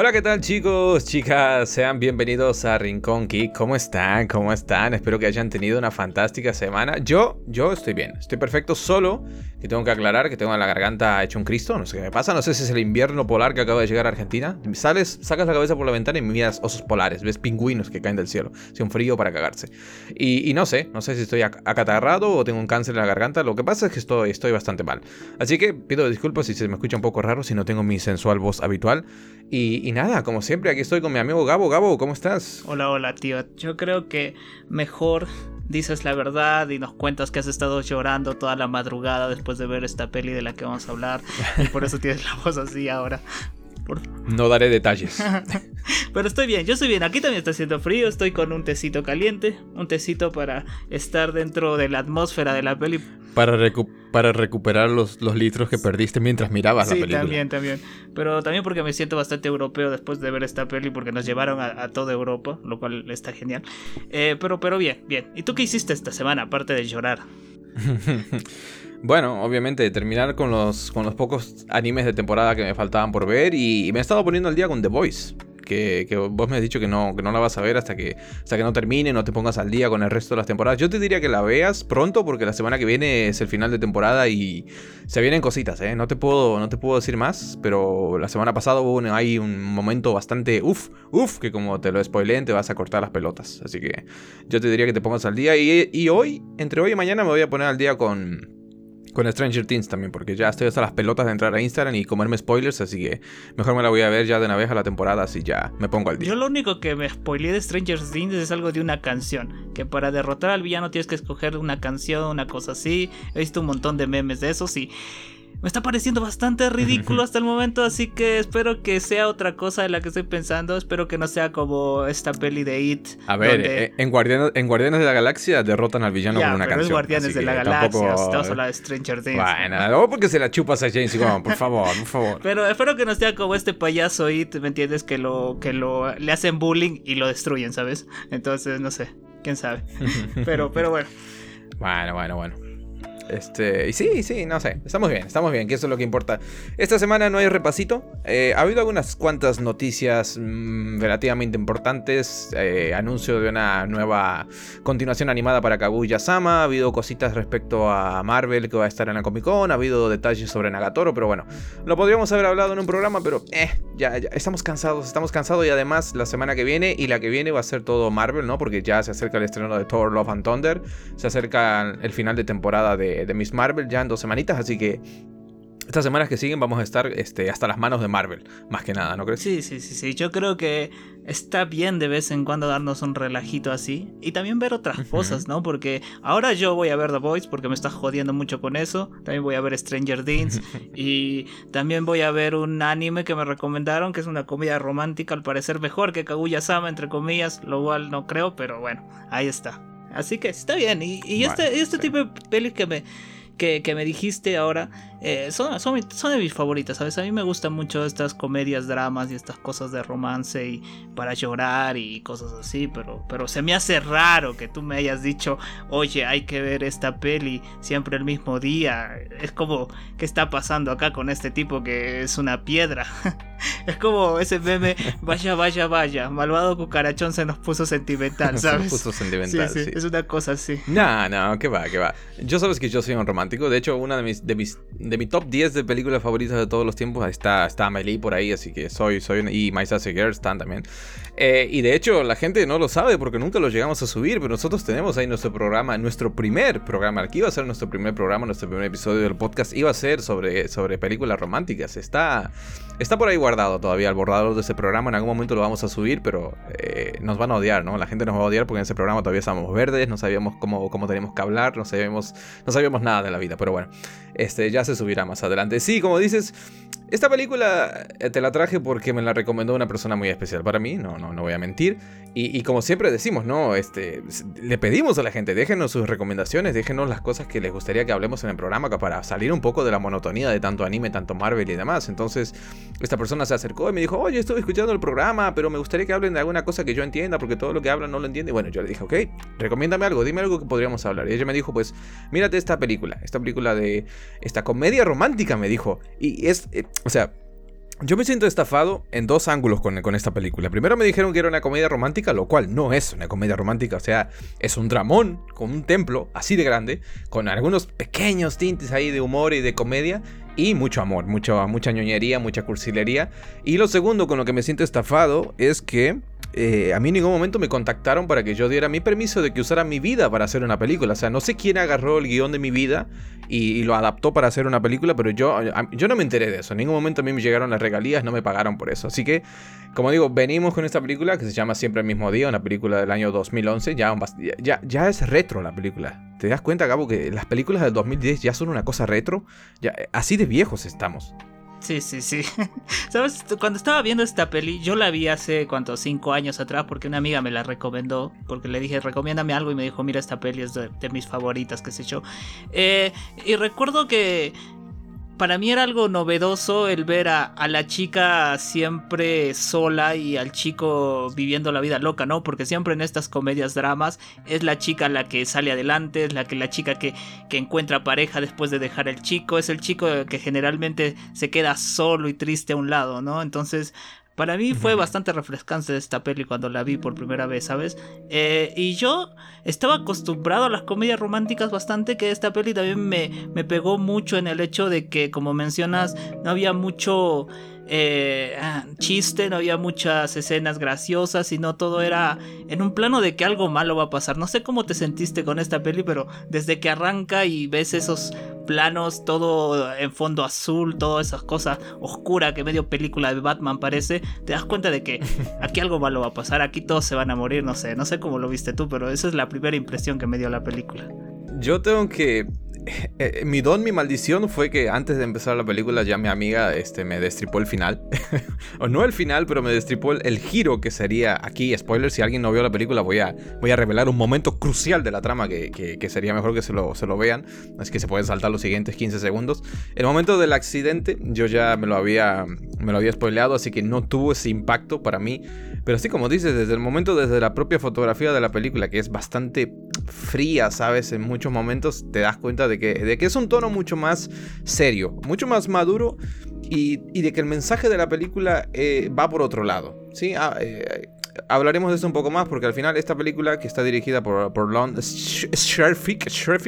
Hola, ¿qué tal chicos, chicas? Sean bienvenidos a Rincón Geek. ¿Cómo están? ¿Cómo están? Espero que hayan tenido una fantástica semana. Yo, yo estoy bien, estoy perfecto, solo que tengo que aclarar que tengo la garganta hecho un Cristo. No sé qué me pasa, no sé si es el invierno polar que acaba de llegar a Argentina. Sales, sacas la cabeza por la ventana y miras osos polares, ves pingüinos que caen del cielo. Hace un frío para cagarse. Y, no sé, no sé si estoy acatarrado o tengo un cáncer en la garganta. Lo que pasa es que estoy bastante mal. Así que pido disculpas si se me escucha un poco raro, si no tengo mi sensual voz habitual. Y, y, nada, como siempre, aquí estoy con mi amigo Gabo. Gabo, ¿cómo estás? Hola, hola, tío. Yo creo que mejor dices la verdad y nos cuentas que has estado llorando toda la madrugada después de ver esta peli de la que vamos a hablar. Y por eso tienes la voz así ahora. No daré detalles. Pero estoy bien, yo estoy bien. Aquí también está haciendo frío. Estoy con un tecito caliente. Un tecito para estar dentro de la atmósfera de la peli. Para, para recuperar los, los, litros que perdiste mientras mirabas la película. Sí, también, también. Pero también porque me siento bastante europeo después de ver esta peli. Porque nos llevaron a, toda Europa. Lo cual está genial. Eh, pero, pero bien, bien. ¿Y tú qué hiciste esta semana aparte de llorar? Bueno, obviamente, terminar con los, con los pocos animes de temporada que me faltaban por ver y, me he estado poniendo al día con The Voice. Que, vos me has dicho que no, que no la vas a ver hasta que, hasta que no termine, no te pongas al día con el resto de las temporadas. Yo te diría que la veas pronto porque la semana que viene es el final de temporada y se vienen cositas, ¿eh? No te puedo, no te puedo decir más, pero la semana pasada hubo un, hay un momento bastante uff, uff, que como te lo spoileen te vas a cortar las pelotas. Así que yo te diría que te pongas al día y, y hoy, entre hoy y mañana me voy a poner al día con con Stranger Things también, porque ya estoy hasta las pelotas de entrar a Instagram y comerme spoilers, así que mejor me la voy a ver ya de una vez a la temporada, así ya me pongo al día. Yo lo único que me spoileé de Stranger Things es algo de una canción, que para derrotar al villano tienes que escoger una canción, una cosa así. He visto un montón de memes de eso, y me está pareciendo bastante ridículo hasta el momento, así que espero que sea otra cosa de la que estoy pensando. Espero que no sea como esta peli de It. A ver, eh, en, Guardianes, en Guardianes de la Galaxia derrotan al villano con una pero canción. Es Guardianes de la Galaxia, estamos hablando de Stranger Things. Bueno, no porque se la chupas a James Gunn, por favor, por favor. Pero espero que no sea como este payaso It, ¿me entiendes? Que lo, que lo le hacen bullying y lo destruyen, ¿sabes? Entonces, no sé, quién sabe. Pero, pero bueno. Bueno, bueno, bueno. Este, y sí, sí, no sé. Estamos bien, estamos bien, que eso es lo que importa. Esta semana no hay repasito. Eh, ha habido algunas cuantas noticias mm, relativamente importantes. Eh, anuncio de una nueva continuación animada para Kaguya-sama. Ha habido cositas respecto a Marvel que va a estar en la Comic Con. Ha habido detalles sobre Nagatoro, pero bueno, lo podríamos haber hablado en un programa, pero eh, ya, ya estamos cansados, estamos cansados. Y además, la semana que viene y la que viene va a ser todo Marvel, ¿no? Porque ya se acerca el estreno de Thor Love and Thunder. Se acerca el final de temporada de de, Miss Marvel ya en dos semanitas, así que estas semanas que siguen vamos a estar este, hasta las manos de Marvel, más que nada, ¿no crees? Sí, sí, sí, sí. Yo creo que está bien de vez en cuando darnos un relajito así y también ver otras cosas, ¿no? Porque ahora yo voy a ver The Voice porque me está jodiendo mucho con eso. También voy a ver Stranger Things y también voy a ver un anime que me recomendaron que es una comedia romántica, al parecer mejor que Kaguya-sama, entre comillas, lo cual no creo, pero bueno, ahí está. Así que está bien. Y, este, este tipo de pelis que me, que, me dijiste ahora eh, son, son, de mis favoritas, ¿sabes? A mí me gustan mucho estas comedias, dramas y estas cosas de romance y para llorar y cosas así, pero, pero se me hace raro que tú me hayas dicho, oye, hay que ver esta peli siempre el mismo día. Es como, ¿qué está pasando acá con este tipo que es una piedra? es como ese meme, vaya, vaya, vaya, malvado cucarachón se nos puso sentimental, ¿sabes? se puso sentimental, sí, Es una cosa así. No, no, que va, que va. Yo sabes que yo soy un romántico, de hecho, una de mis, de mis de mi top 10 de películas favoritas de todos los tiempos está, está Amelie por ahí, así que soy, soy y My Sassy están también. Eh, y de hecho la gente no lo sabe porque nunca lo llegamos a subir, pero nosotros tenemos ahí nuestro programa, nuestro primer programa, aquí iba a ser nuestro primer programa, nuestro primer episodio del podcast iba a ser sobre, sobre películas románticas. Está, está por ahí guardado todavía el borrador de ese programa, en algún momento lo vamos a subir, pero eh, nos van a odiar, ¿no? La gente nos va a odiar porque en ese programa todavía estábamos verdes, no sabíamos cómo, cómo teníamos que hablar, no sabíamos, no sabíamos nada de la vida, pero bueno, este ya se subirá más adelante. Sí, como dices, esta película eh, te la traje porque me la recomendó una persona muy especial para mí, no, no, no voy a mentir. Y, como siempre decimos, ¿no? Este, le pedimos a la gente, déjenos sus recomendaciones, déjenos las cosas que les gustaría que hablemos en el programa para salir un poco de la monotonía de tanto anime, tanto Marvel y demás. Entonces, esta persona se acercó y me dijo, oye, estoy escuchando el programa, pero me gustaría que hablen de alguna cosa que yo entienda, porque todo lo que hablan no lo entiende. Y bueno, yo le dije, ok, recomiéndame algo, dime algo que podríamos hablar. Y ella me dijo, pues, mírate esta película, esta película de esta comedia romántica, me dijo. Y es, eh, o sea, yo me siento estafado en dos ángulos con, con, esta película. Primero me dijeron que era una comedia romántica, lo cual no es una comedia romántica. O sea, es un dramón con un templo así de grande, con algunos pequeños tintes ahí de humor y de comedia. Y mucho amor, mucho, mucha ñoñería, mucha cursilería. Y lo segundo con lo que me siento estafado es que eh, a mí en ningún momento me contactaron para que yo diera mi permiso de que usara mi vida para hacer una película. O sea, no sé quién agarró el guion de mi vida y, lo adaptó para hacer una película, pero yo, yo no me enteré de eso. En ningún momento a mí me llegaron las regalías, no me pagaron por eso. Así que, como digo, venimos con esta película que se llama Siempre el mismo día, una película del año 2011. Ya, ya, ya es retro la película. ¿Te das cuenta, Gabo, que las películas del 2010 ya son una cosa retro? Ya, así de viejos estamos. Sí, sí, sí. Sabes, cuando estaba viendo esta peli, yo la vi hace cuántos, cinco años atrás, porque una amiga me la recomendó, porque le dije, recomiéndame algo, y me dijo, mira, esta peli es de, mis favoritas, qué sé yo. Eh, y recuerdo que para mí era algo novedoso el ver a, la chica siempre sola y al chico viviendo la vida loca, ¿no? Porque siempre en estas comedias dramas es la chica la que sale adelante, es la que la chica que, que encuentra pareja después de dejar el chico, es el chico que generalmente se queda solo y triste a un lado, ¿no? Entonces para mí fue bastante refrescante esta peli cuando la vi por primera vez, ¿sabes? Eh, y yo estaba acostumbrado a las comedias románticas bastante, que esta peli también me, me pegó mucho en el hecho de que, como mencionas, no había mucho eh, ah, chiste, no había muchas escenas graciosas, sino todo era en un plano de que algo malo va a pasar. No sé cómo te sentiste con esta peli, pero desde que arranca y ves esos planos, todo en fondo azul, todas esas cosas oscuras que medio película de Batman parece, te das cuenta de que aquí algo malo va a pasar, aquí todos se van a morir, no sé, no sé cómo lo viste tú, pero esa es la primera impresión que me dio la película. Yo tengo que eh, mi don, mi maldición fue que antes de empezar la película ya mi amiga este, me destripó el final. o no el final, pero me destripó el, giro que sería aquí. Spoiler, si alguien no vio la película voy a, voy a revelar un momento crucial de la trama que, que, sería mejor que se lo, se lo vean. Así que se pueden saltar los siguientes 15 segundos. El momento del accidente yo ya me lo había, me lo había spoileado, así que no tuvo ese impacto para mí. Pero así como dices, desde el momento, desde la propia fotografía de la película, que es bastante fría, ¿sabes? En muchos momentos te das cuenta de de que es un tono mucho más serio, mucho más maduro y, de que el mensaje de la película eh, va por otro lado, ¿sí? Ah, eh, hablaremos de eso un poco más porque al final esta película que está dirigida por, por Lon Scherfik,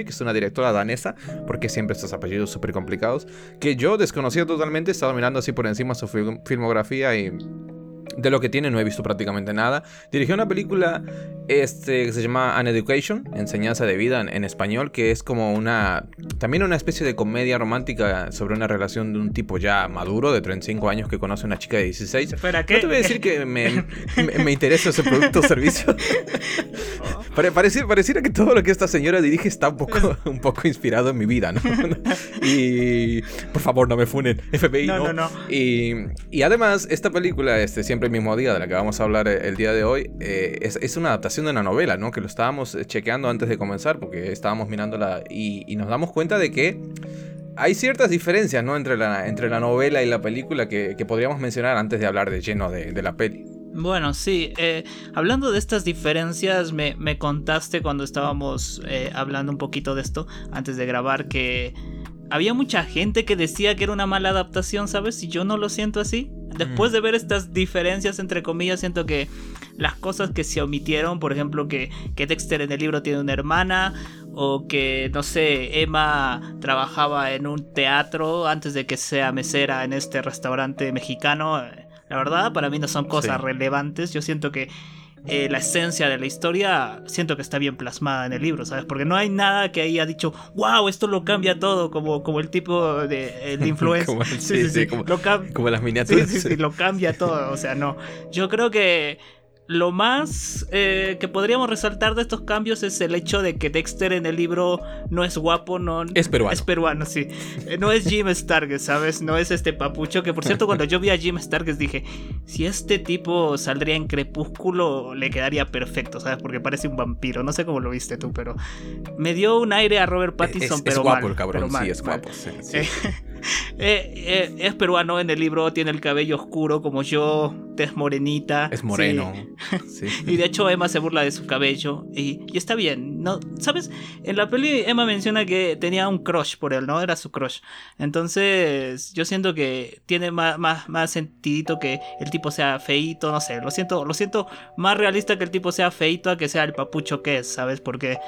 es una directora danesa, porque siempre estos apellidos súper complicados, que yo desconocía totalmente, estaba mirando así por encima su filmografía y de lo que tiene no he visto prácticamente nada. Dirigió una película este, que se llama An Education, Enseñanza de Vida en, español, que es como una. También una especie de comedia romántica sobre una relación de un tipo ya maduro, de 35 años, que conoce a una chica de 16. ¿Espera, qué? No te voy a decir que me, me, interesa ese producto o servicio. pareciera, que todo lo que esta señora dirige está un poco, un poco inspirado en mi vida, ¿no? y. Por favor, no me funen. FBI, no. no, no, Y, y además, esta película, este, siempre el mismo día, de la que vamos a hablar eh, el día de hoy, eh, es, una adaptación de una novela, ¿no? Que lo estábamos eh, chequeando antes de comenzar, porque estábamos mirándola y, nos damos cuenta de que hay ciertas diferencias, ¿no? Entre la, entre la novela y la película que, podríamos mencionar antes de hablar de lleno de, la peli. Bueno, sí, hablando de estas diferencias, me, contaste cuando estábamos hablando un poquito de esto antes de grabar que había mucha gente que decía que era una mala adaptación, ¿sabes? Y yo no lo siento así. Después de ver estas diferencias, entre comillas, siento que las cosas que se omitieron, por ejemplo, que, que Dexter en el libro tiene una hermana, o que, no sé, Emma trabajaba en un teatro antes de que sea mesera en este restaurante mexicano. La verdad, para mí no son cosas relevantes. Yo siento que eh, la esencia de la historia siento que está bien plasmada en el libro, ¿sabes? Porque no hay nada que haya dicho, wow, esto lo cambia todo, como, como el tipo de, de influencer. como, sí, sí, como, como, las miniaturas. Sí, sí, sí, lo cambia todo, o sea, no. Yo creo que lo más eh, que podríamos resaltar de estos cambios es el hecho de que Dexter en el libro no es guapo, no es peruano. Es peruano, sí. Eh, no es Jim Stark, ¿sabes? No es este papucho que por cierto cuando yo vi a Jim Stark dije, si este tipo saldría en Crepúsculo le quedaría perfecto, ¿sabes? Porque parece un vampiro. No sé cómo lo viste tú, pero me dio un aire a Robert Pattinson, pero es guapo el cabrón, sí, es guapo. Eh, eh, es peruano en el libro, tiene el cabello oscuro como yo, tez morenita. Es moreno. Sí. y de hecho Emma se burla de su cabello y, y, está bien. ¿no? ¿Sabes? En la peli Emma menciona que tenía un crush por él, ¿no? Era su crush. Entonces yo siento que tiene más, más, más sentido que el tipo sea feito, no sé. Lo siento, lo siento más realista que el tipo sea feito a que sea el papucho que es, ¿sabes? Porque...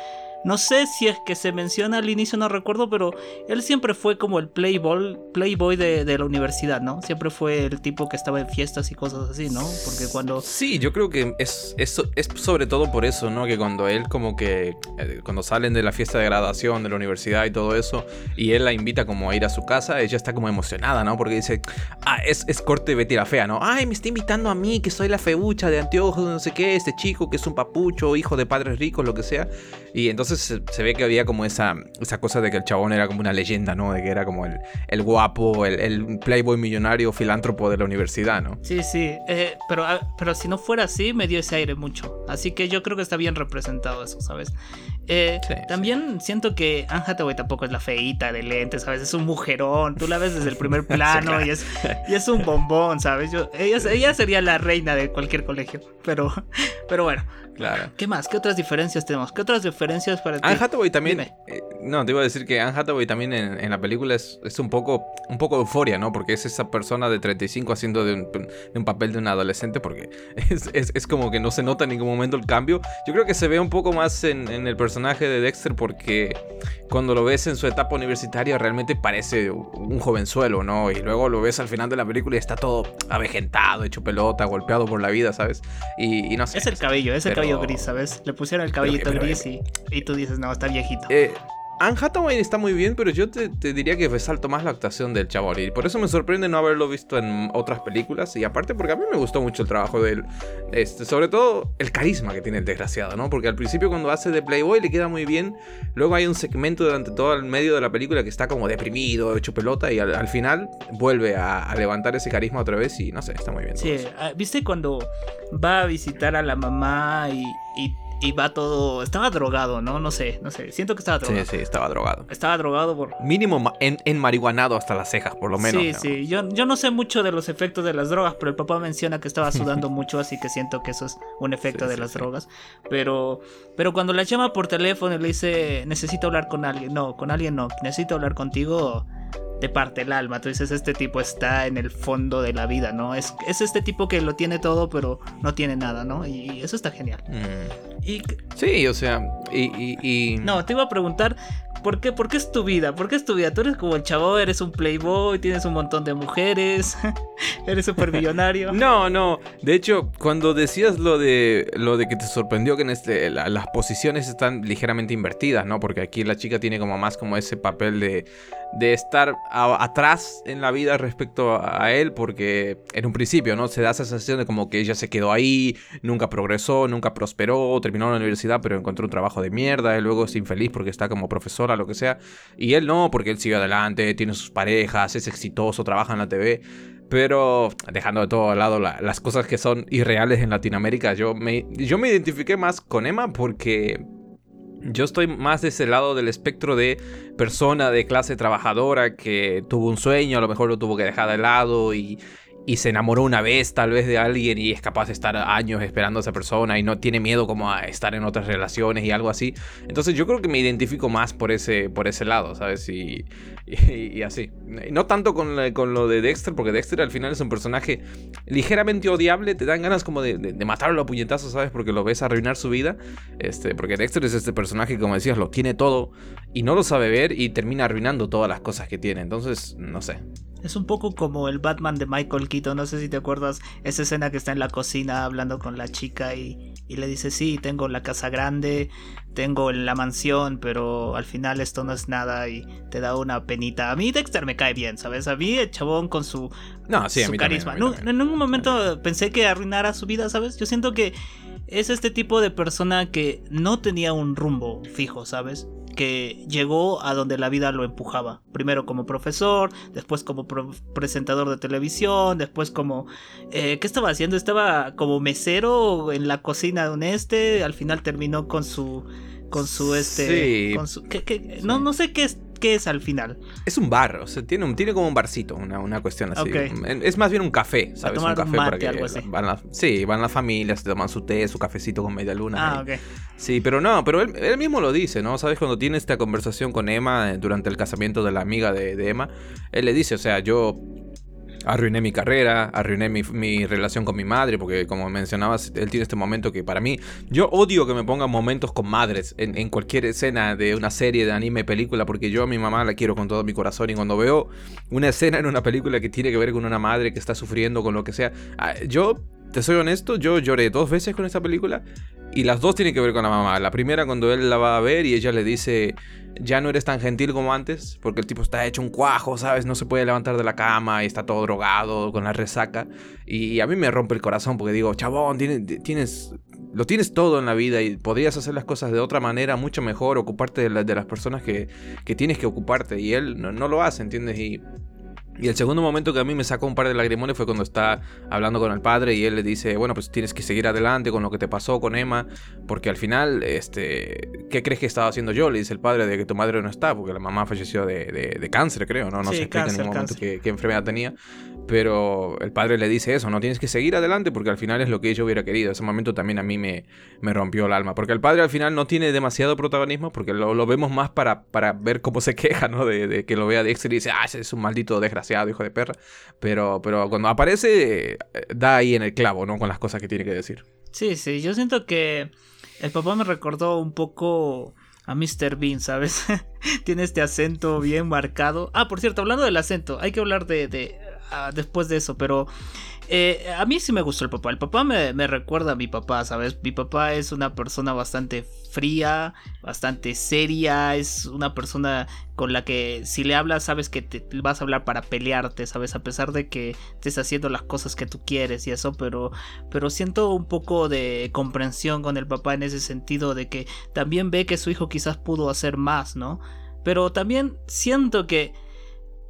No sé si es que se menciona al inicio, no recuerdo, pero él siempre fue como el playboy, playboy de, de, la universidad, ¿no? Siempre fue el tipo que estaba en fiestas y cosas así, ¿no? Porque cuando... Sí, yo creo que es, es, es sobre todo por eso, ¿no? Que cuando él como que... Eh, cuando salen de la fiesta de graduación de la universidad y todo eso, y él la invita como a ir a su casa, ella está como emocionada, ¿no? Porque dice, ah, es, es corte Betty la fea, ¿no? Ay, me está invitando a mí, que soy la feucha de anteojos, no sé qué, este chico que es un papucho, hijo de padres ricos, lo que sea. Y entonces se, se, ve que había como esa, esa cosa de que el chabón era como una leyenda, ¿no? De que era como el, el guapo, el, el, playboy millonario filántropo de la universidad, ¿no? Sí, sí. Eh, pero, pero si no fuera así, me dio ese aire mucho. Así que yo creo que está bien representado eso, ¿sabes? Eh, sí, también sí. siento que Anne Hathaway tampoco es la feita de lentes, ¿sabes? Es un mujerón. Tú la ves desde el primer plano claro. y, es, y es un bombón, ¿sabes? Yo, ella, ella sería la reina de cualquier colegio. Pero, pero bueno. Claro. ¿Qué más? ¿Qué otras diferencias tenemos? ¿Qué otras diferencias para ti? Anne Hathaway también. Eh, no, te iba a decir que Anne Hathaway también en, en, la película es, es un poco un poco euforia, ¿no? Porque es esa persona de 35 haciendo de un, de un papel de un adolescente, porque es, es, es, como que no se nota en ningún momento el cambio. Yo creo que se ve un poco más en, en, el personaje de Dexter, porque cuando lo ves en su etapa universitaria realmente parece un jovenzuelo, ¿no? Y luego lo ves al final de la película y está todo avejentado, hecho pelota, golpeado por la vida, ¿sabes? Y, y no sé. Es el cabello, es el cabello gris, ¿sabes? Le pusieron el cabellito pero, pero, gris y, y, tú dices, no, está viejito. Eh, Anne Hathaway está muy bien, pero yo te, te, diría que resalto más la actuación del chaval. Y por eso me sorprende no haberlo visto en otras películas. Y aparte porque a mí me gustó mucho el trabajo de él. Este, sobre todo el carisma que tiene el desgraciado, ¿no? Porque al principio cuando hace de Playboy le queda muy bien. Luego hay un segmento durante todo el medio de la película que está como deprimido, hecho pelota. Y al, al final vuelve a, a, levantar ese carisma otra vez. Y no sé, está muy bien. Sí, ¿viste cuando va a visitar a la mamá y, y y va todo. Estaba drogado, ¿no? No sé, no sé. Siento que estaba drogado. Sí, sí, estaba drogado. Estaba drogado por. Mínimo en, en marihuanado hasta las cejas, por lo menos. Sí, ¿no? sí. Yo, yo no sé mucho de los efectos de las drogas, pero el papá menciona que estaba sudando mucho, así que siento que eso es un efecto sí, de sí, las sí. drogas. Pero, pero cuando la llama por teléfono y le dice, necesito hablar con alguien. No, con alguien no. Necesito hablar contigo te parte el alma. Tú dices, este tipo está en el fondo de la vida, ¿no? Es, es este tipo que lo tiene todo, pero no tiene nada, ¿no? Y eso está genial. Mm. Y... Sí, o sea, y, y, y, No, te iba a preguntar, ¿por qué, ¿por qué es tu vida? ¿Por qué es tu vida? Tú eres como el chavo, eres un playboy, tienes un montón de mujeres, eres súper millonario. no, no. De hecho, cuando decías lo de lo de que te sorprendió que en este la, las posiciones están ligeramente invertidas, ¿no? Porque aquí la chica tiene como más como ese papel de de estar atrás en la vida respecto a, él, porque en un principio, ¿no? Se da esa sensación de como que ella se quedó ahí, nunca progresó, nunca prosperó, terminó la universidad, pero encontró un trabajo de mierda, y luego es infeliz porque está como profesora, lo que sea. Y él no, porque él sigue adelante, tiene sus parejas, es exitoso, trabaja en la TV. Pero dejando de todo lado la, las cosas que son irreales en Latinoamérica, yo me, yo me identifiqué más con Emma porque yo estoy más de ese lado del espectro de persona de clase trabajadora que tuvo un sueño, a lo mejor lo tuvo que dejar de lado y, y se enamoró una vez tal vez de alguien y es capaz de estar años esperando a esa persona y no tiene miedo como a estar en otras relaciones y algo así. Entonces yo creo que me identifico más por ese, por ese lado, ¿sabes? Y, y, así. No tanto con, con, lo de Dexter, porque Dexter al final es un personaje ligeramente odiable, te dan ganas como de, de, matarlo a puñetazos, ¿sabes? Porque lo ves arruinar su vida. Este, porque Dexter es este personaje como decías, lo tiene todo y no lo sabe ver y termina arruinando todas las cosas que tiene. Entonces, no sé. Es un poco como el Batman de Michael Keaton, no sé si te acuerdas esa escena que está en la cocina hablando con la chica y, y, le dice, sí, tengo la casa grande, tengo la mansión, pero al final esto no es nada y te da una penita. A mí Dexter me cae bien, ¿sabes? A mí el chabón con su, no, sí, su carisma. También, no, en ningún momento pensé que arruinara su vida, ¿sabes? Yo siento que es este tipo de persona que no tenía un rumbo fijo, ¿sabes? Que llegó a donde la vida lo empujaba. Primero como profesor, después como presentador de televisión, después como... Eh, ¿Qué estaba haciendo? Estaba como mesero en la cocina de un este, al final terminó con su... Con su este... Sí. Con su, ¿qué, qué? Sí. No, no sé qué es qué es al final? Es un bar, o sea, tiene, un, tiene como un barcito, una, una cuestión así. Es más bien un café, ¿sabes? tomar un café mate, para que algo así. Van las, sí, van las familias, se toman su té, su cafecito con media luna. Ah, ok. Sí, pero no, pero él, mismo lo dice, ¿no? ¿Sabes? Cuando tiene esta conversación con Emma eh, durante el casamiento de la amiga de, de Emma, él le dice, o sea, yo arruiné mi carrera, arruiné mi, relación con mi madre, porque como mencionabas, él tiene este momento que para mí, yo odio que me pongan momentos con madres en, cualquier escena de una serie, de anime, película, porque yo a mi mamá la quiero con todo mi corazón y cuando veo una escena en una película que tiene que ver con una madre que está sufriendo con lo que sea, ah, yo te soy honesto, yo lloré dos veces con esta película y las dos tienen que ver con la mamá. La primera cuando él la va a ver y ella le dice, ya no eres tan gentil como antes, porque el tipo está hecho un cuajo, ¿sabes? No se puede levantar de la cama y está todo drogado con la resaca. Y a mí me rompe el corazón porque digo, chabón, tienes, lo tienes todo en la vida y podrías hacer las cosas de otra manera, mucho mejor, ocuparte de, las personas que, que, tienes que ocuparte. Y él no, no lo hace, ¿entiendes? Y y el segundo momento que a mí me sacó un par de lagrimones fue cuando está hablando con el padre y él le dice, bueno, pues tienes que seguir adelante con lo que te pasó con Emma, porque al final, este, ¿qué crees que estaba haciendo yo? Le dice el padre de que tu madre no está, porque la mamá falleció de, de, cáncer, creo, ¿no? No se explica en ningún momento qué, qué, enfermedad tenía. Pero el padre le dice eso, no tienes que seguir adelante porque al final es lo que ella hubiera querido. Ese momento también a mí me, me rompió el alma. Porque el padre al final no tiene demasiado protagonismo porque lo, vemos más para, para ver cómo se queja, ¿no? De, que lo vea Dexter y dice, ah, ese es un maldito desgraciado, hijo de perra. Pero, pero cuando aparece, da ahí en el clavo, ¿no? Con las cosas que tiene que decir. Sí, sí, yo siento que el papá me recordó un poco a Mr. Bean, ¿sabes? Tiene este acento bien marcado. Ah, por cierto, hablando del acento, hay que hablar de después de eso, pero eh, a mí sí me gustó el papá. El papá me, recuerda a mi papá, ¿sabes? Mi papá es una persona bastante fría, bastante seria, es una persona con la que si le hablas sabes que te vas a hablar para pelearte, ¿sabes? A pesar de que estés haciendo las cosas que tú quieres y eso, pero, pero siento un poco de comprensión con el papá en ese sentido de que también ve que su hijo quizás pudo hacer más, ¿no? Pero también siento que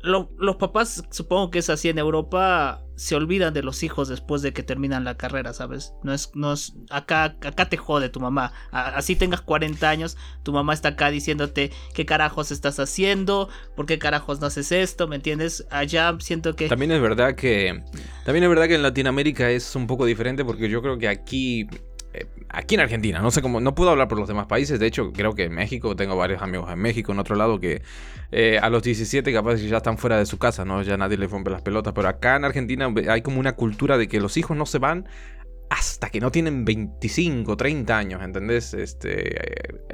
los papás, supongo que es así en Europa, se olvidan de los hijos después de que terminan la carrera, ¿sabes? No es, no es, acá, acá te jode tu mamá. así tengas 40 años, tu mamá está acá diciéndote qué carajos estás haciendo, por qué carajos no haces esto, ¿me entiendes? Allá siento que... También es verdad que, también es verdad que en Latinoamérica es un poco diferente porque yo creo que aquí eh, aquí en Argentina, no sé cómo, no puedo hablar por los demás países, de hecho creo que en México, tengo varios amigos en México, en otro lado, que eh, a los 17 capaz ya están fuera de su casa, ¿no? Ya nadie le rompe las pelotas, pero acá en Argentina hay como una cultura de que los hijos no se van hasta que no tienen 25, 30 años, ¿entendés? Este,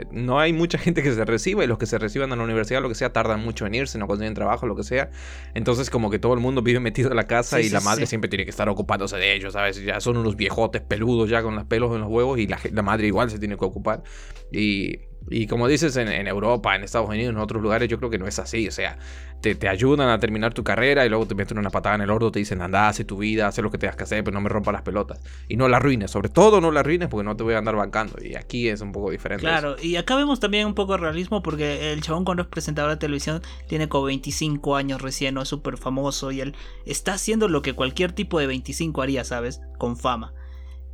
eh, no hay mucha gente que se reciba y los que se reciban en la universidad, lo que sea, tardan mucho en irse, no consiguen trabajo, lo que sea. Entonces como que todo el mundo vive metido en la casa y la madre siempre tiene que estar ocupándose de ellos, ¿sabes? Ya son unos viejotes peludos ya con los pelos en los huevos y la, la madre igual se tiene que ocupar. Y y como dices, en, Europa, en Estados Unidos, en otros lugares, yo creo que no es así. O sea, te, te, ayudan a terminar tu carrera y luego te meten una patada en el ordo, te dicen, anda, hace tu vida, haz lo que tengas que hacer, pero no me rompa las pelotas. Y no la arruines, sobre todo no la arruines porque no te voy a andar bancando. Y aquí es un poco diferente. Claro, y acá vemos también un poco de realismo porque el chabón cuando es presentador de televisión tiene como 25 años recién, no es súper famoso y él está haciendo lo que cualquier tipo de 25 haría, ¿sabes? Con fama.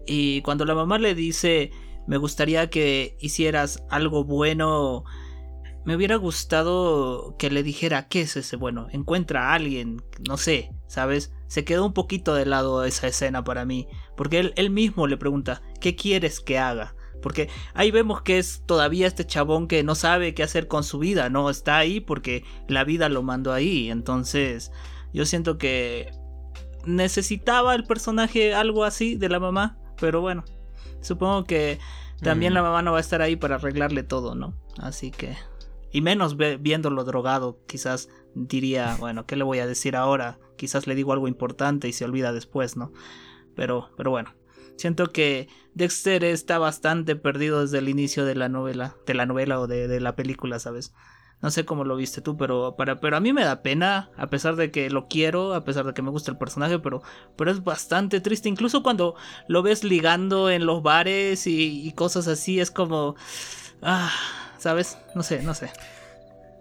Y cuando la mamá le dice me gustaría que hicieras algo bueno. Me hubiera gustado que le dijera qué es ese bueno. Encuentra a alguien, no sé, ¿sabes? Se quedó un poquito de lado esa escena para mí. Porque él, él mismo le pregunta, ¿qué quieres que haga? Porque ahí vemos que es todavía este chabón que no sabe qué hacer con su vida, ¿no? Está ahí porque la vida lo mandó ahí. Entonces, yo siento que necesitaba el personaje algo así de la mamá. Pero bueno, Supongo que también la mamá no va a estar ahí para arreglarle todo, ¿no? Así que... Y menos viéndolo drogado, quizás diría, bueno, ¿qué le voy a decir ahora? Quizás le digo algo importante y se olvida después, ¿no? Pero, pero bueno. Siento que Dexter está bastante perdido desde el inicio de la novela, de la novela o de, de la película, ¿sabes? No sé cómo lo viste tú, pero, para, pero a mí me da pena, a pesar de que lo quiero, a pesar de que me gusta el personaje, pero, pero es bastante triste. Incluso cuando lo ves ligando en los bares y, cosas así, es como... Ah, ¿Sabes? No sé, no sé.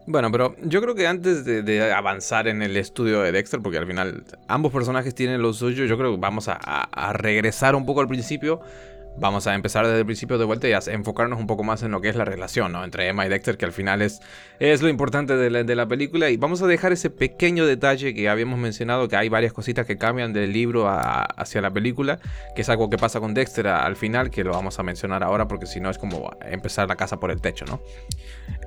Bueno, pero yo creo que antes de, avanzar en el estudio de Dexter, porque al final ambos personajes tienen lo suyo, yo creo que vamos a regresar un poco al principio vamos a empezar desde el principio de vuelta y a enfocarnos un poco más en lo que es la relación ¿no? entre Emma y Dexter, que al final es, es lo importante de la, de la, película. Y vamos a dejar ese pequeño detalle que habíamos mencionado, que hay varias cositas que cambian del libro hacia la película, que es algo que pasa con Dexter al final, que lo vamos a mencionar ahora, porque si no es como empezar la casa por el techo, ¿no?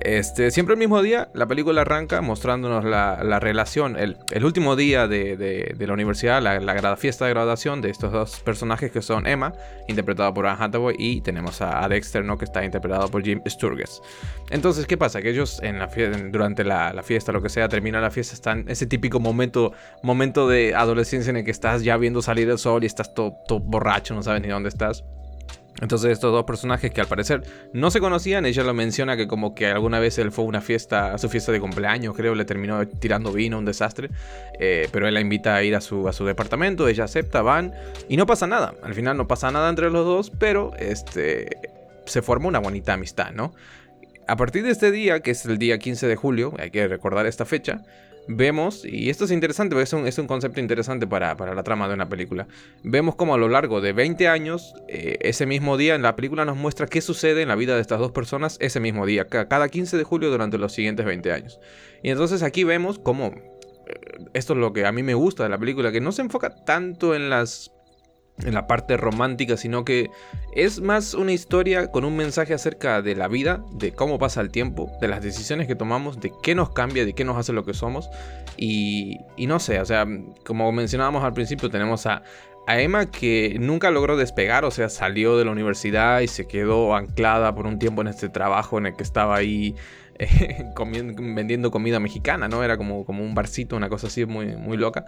Este, siempre el mismo día, la película arranca mostrándonos la, la relación, el, el, último día de, de, la universidad, la, la, fiesta de graduación de estos dos personajes que son Emma, interpretada por Anne Hathaway, y tenemos a, Dexter, ¿no? Que está interpretado por Jim Sturgess. Entonces, ¿qué pasa? Que ellos en la durante la, la, fiesta, lo que sea, termina la fiesta, están ese típico momento, momento de adolescencia en el que estás ya viendo salir el sol y estás todo, todo borracho, no sabes ni dónde estás. Entonces estos dos personajes que al parecer no se conocían, ella lo menciona que como que alguna vez él fue a una fiesta, a su fiesta de cumpleaños, creo, le terminó tirando vino, un desastre, eh, pero él la invita a ir a su, a su departamento, ella acepta, van y no pasa nada, al final no pasa nada entre los dos, pero este, se forma una bonita amistad, ¿no? A partir de este día, que es el día 15 de julio, hay que recordar esta fecha, vemos, y esto es interesante, es un, es un concepto interesante para, para, la trama de una película, vemos como a lo largo de 20 años, eh, ese mismo día en la película nos muestra qué sucede en la vida de estas dos personas ese mismo día, cada 15 de julio durante los siguientes 20 años. Y entonces aquí vemos cómo, eh, esto es lo que a mí me gusta de la película, que no se enfoca tanto en las en la parte romántica, sino que es más una historia con un mensaje acerca de la vida, de cómo pasa el tiempo, de las decisiones que tomamos, de qué nos cambia, de qué nos hace lo que somos. Y, y no sé, o sea, como mencionábamos al principio, tenemos a, a Emma que nunca logró despegar, o sea, salió de la universidad y se quedó anclada por un tiempo en este trabajo en el que estaba ahí vendiendo comida mexicana, ¿no? Era como, como un barcito, una cosa así muy, muy loca.